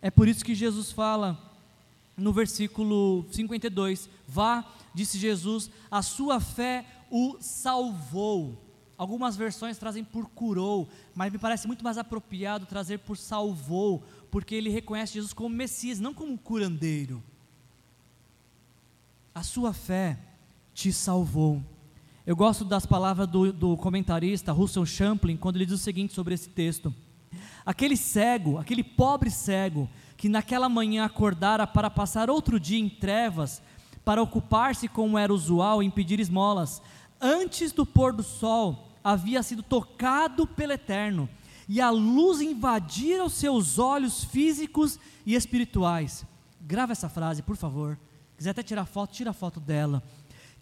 É por isso que Jesus fala no versículo 52: Vá, disse Jesus, a sua fé o salvou. Algumas versões trazem por curou, mas me parece muito mais apropriado trazer por salvou, porque ele reconhece Jesus como Messias, não como curandeiro. A sua fé te salvou. Eu gosto das palavras do, do comentarista Russell Champlin, quando ele diz o seguinte sobre esse texto: Aquele cego, aquele pobre cego, que naquela manhã acordara para passar outro dia em trevas, para ocupar-se como era usual em pedir esmolas, antes do pôr do sol, havia sido tocado pelo Eterno, e a luz invadira os seus olhos físicos e espirituais. Grava essa frase, por favor quiser até tirar foto, tira a foto dela.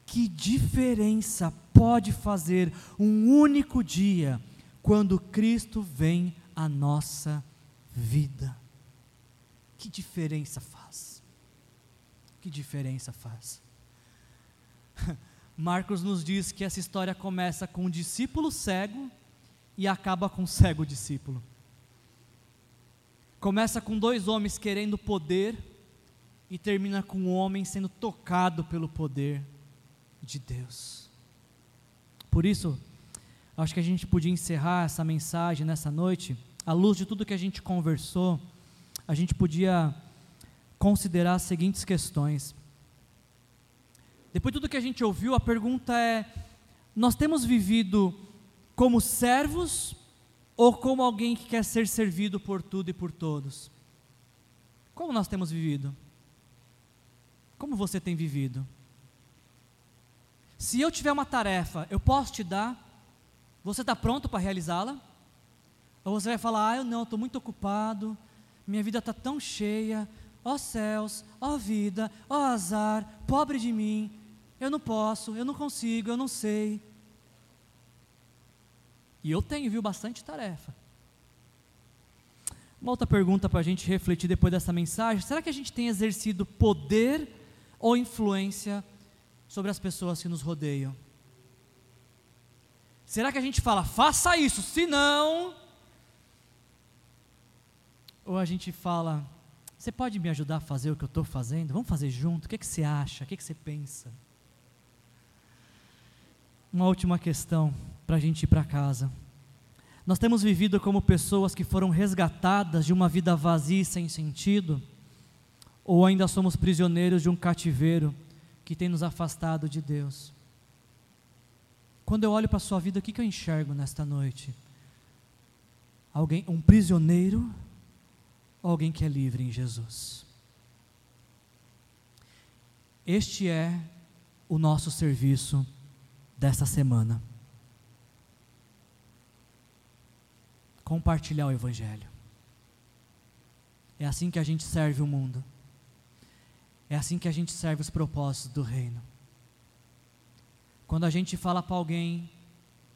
Que diferença pode fazer um único dia quando Cristo vem à nossa vida? Que diferença faz? Que diferença faz? Marcos nos diz que essa história começa com um discípulo cego e acaba com um cego discípulo. Começa com dois homens querendo poder e termina com o homem sendo tocado pelo poder de Deus. Por isso, acho que a gente podia encerrar essa mensagem nessa noite, à luz de tudo que a gente conversou, a gente podia considerar as seguintes questões. Depois de tudo que a gente ouviu, a pergunta é: nós temos vivido como servos ou como alguém que quer ser servido por tudo e por todos? Como nós temos vivido? Como você tem vivido? Se eu tiver uma tarefa, eu posso te dar? Você está pronto para realizá-la? Ou você vai falar, ah, eu não, estou muito ocupado, minha vida está tão cheia, ó céus, ó vida, ó azar, pobre de mim, eu não posso, eu não consigo, eu não sei. E eu tenho, viu, bastante tarefa. Uma outra pergunta para a gente refletir depois dessa mensagem: será que a gente tem exercido poder ou influência sobre as pessoas que nos rodeiam? Será que a gente fala, faça isso, se não. Ou a gente fala, você pode me ajudar a fazer o que eu estou fazendo? Vamos fazer junto? O que, é que você acha? O que, é que você pensa? Uma última questão para a gente ir para casa. Nós temos vivido como pessoas que foram resgatadas de uma vida vazia e sem sentido ou ainda somos prisioneiros de um cativeiro que tem nos afastado de Deus? Quando eu olho para a sua vida, o que, que eu enxergo nesta noite? Alguém, um prisioneiro ou alguém que é livre em Jesus? Este é o nosso serviço desta semana. Compartilhar o Evangelho. É assim que a gente serve o mundo. É assim que a gente serve os propósitos do reino. Quando a gente fala para alguém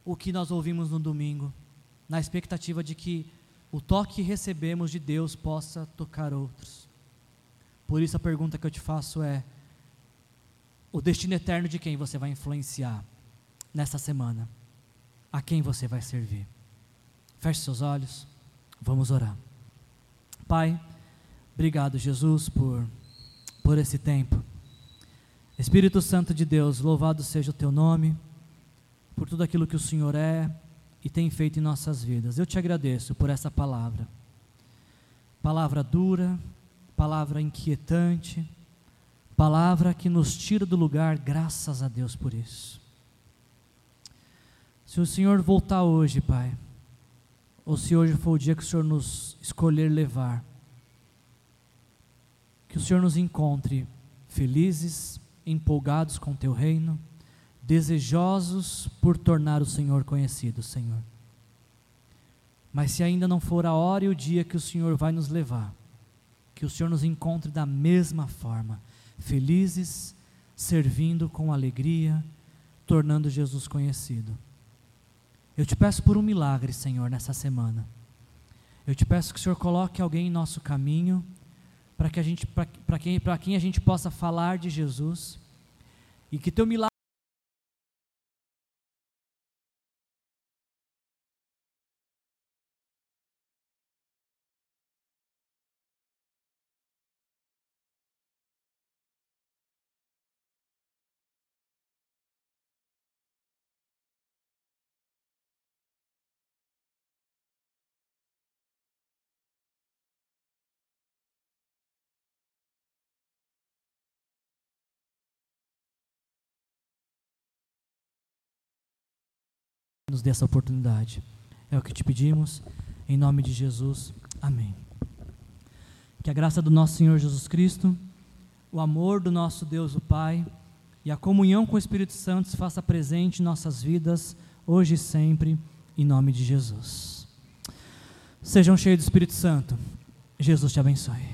o que nós ouvimos no domingo, na expectativa de que o toque que recebemos de Deus possa tocar outros. Por isso a pergunta que eu te faço é: o destino eterno de quem você vai influenciar nessa semana? A quem você vai servir? Feche seus olhos, vamos orar. Pai, obrigado, Jesus, por por esse tempo. Espírito Santo de Deus, louvado seja o teu nome, por tudo aquilo que o Senhor é e tem feito em nossas vidas. Eu te agradeço por essa palavra. Palavra dura, palavra inquietante, palavra que nos tira do lugar, graças a Deus por isso. Se o Senhor voltar hoje, Pai, ou se hoje for o dia que o Senhor nos escolher levar, que o Senhor nos encontre felizes, empolgados com o teu reino, desejosos por tornar o Senhor conhecido, Senhor. Mas se ainda não for a hora e o dia que o Senhor vai nos levar, que o Senhor nos encontre da mesma forma, felizes, servindo com alegria, tornando Jesus conhecido. Eu te peço por um milagre, Senhor, nessa semana. Eu te peço que o Senhor coloque alguém em nosso caminho para que a gente para quem para quem a gente possa falar de Jesus e que teu milagre nos dê essa oportunidade. É o que te pedimos, em nome de Jesus. Amém. Que a graça do nosso Senhor Jesus Cristo, o amor do nosso Deus, o Pai, e a comunhão com o Espírito Santo se faça presente em nossas vidas, hoje e sempre, em nome de Jesus. Sejam cheios do Espírito Santo. Jesus te abençoe.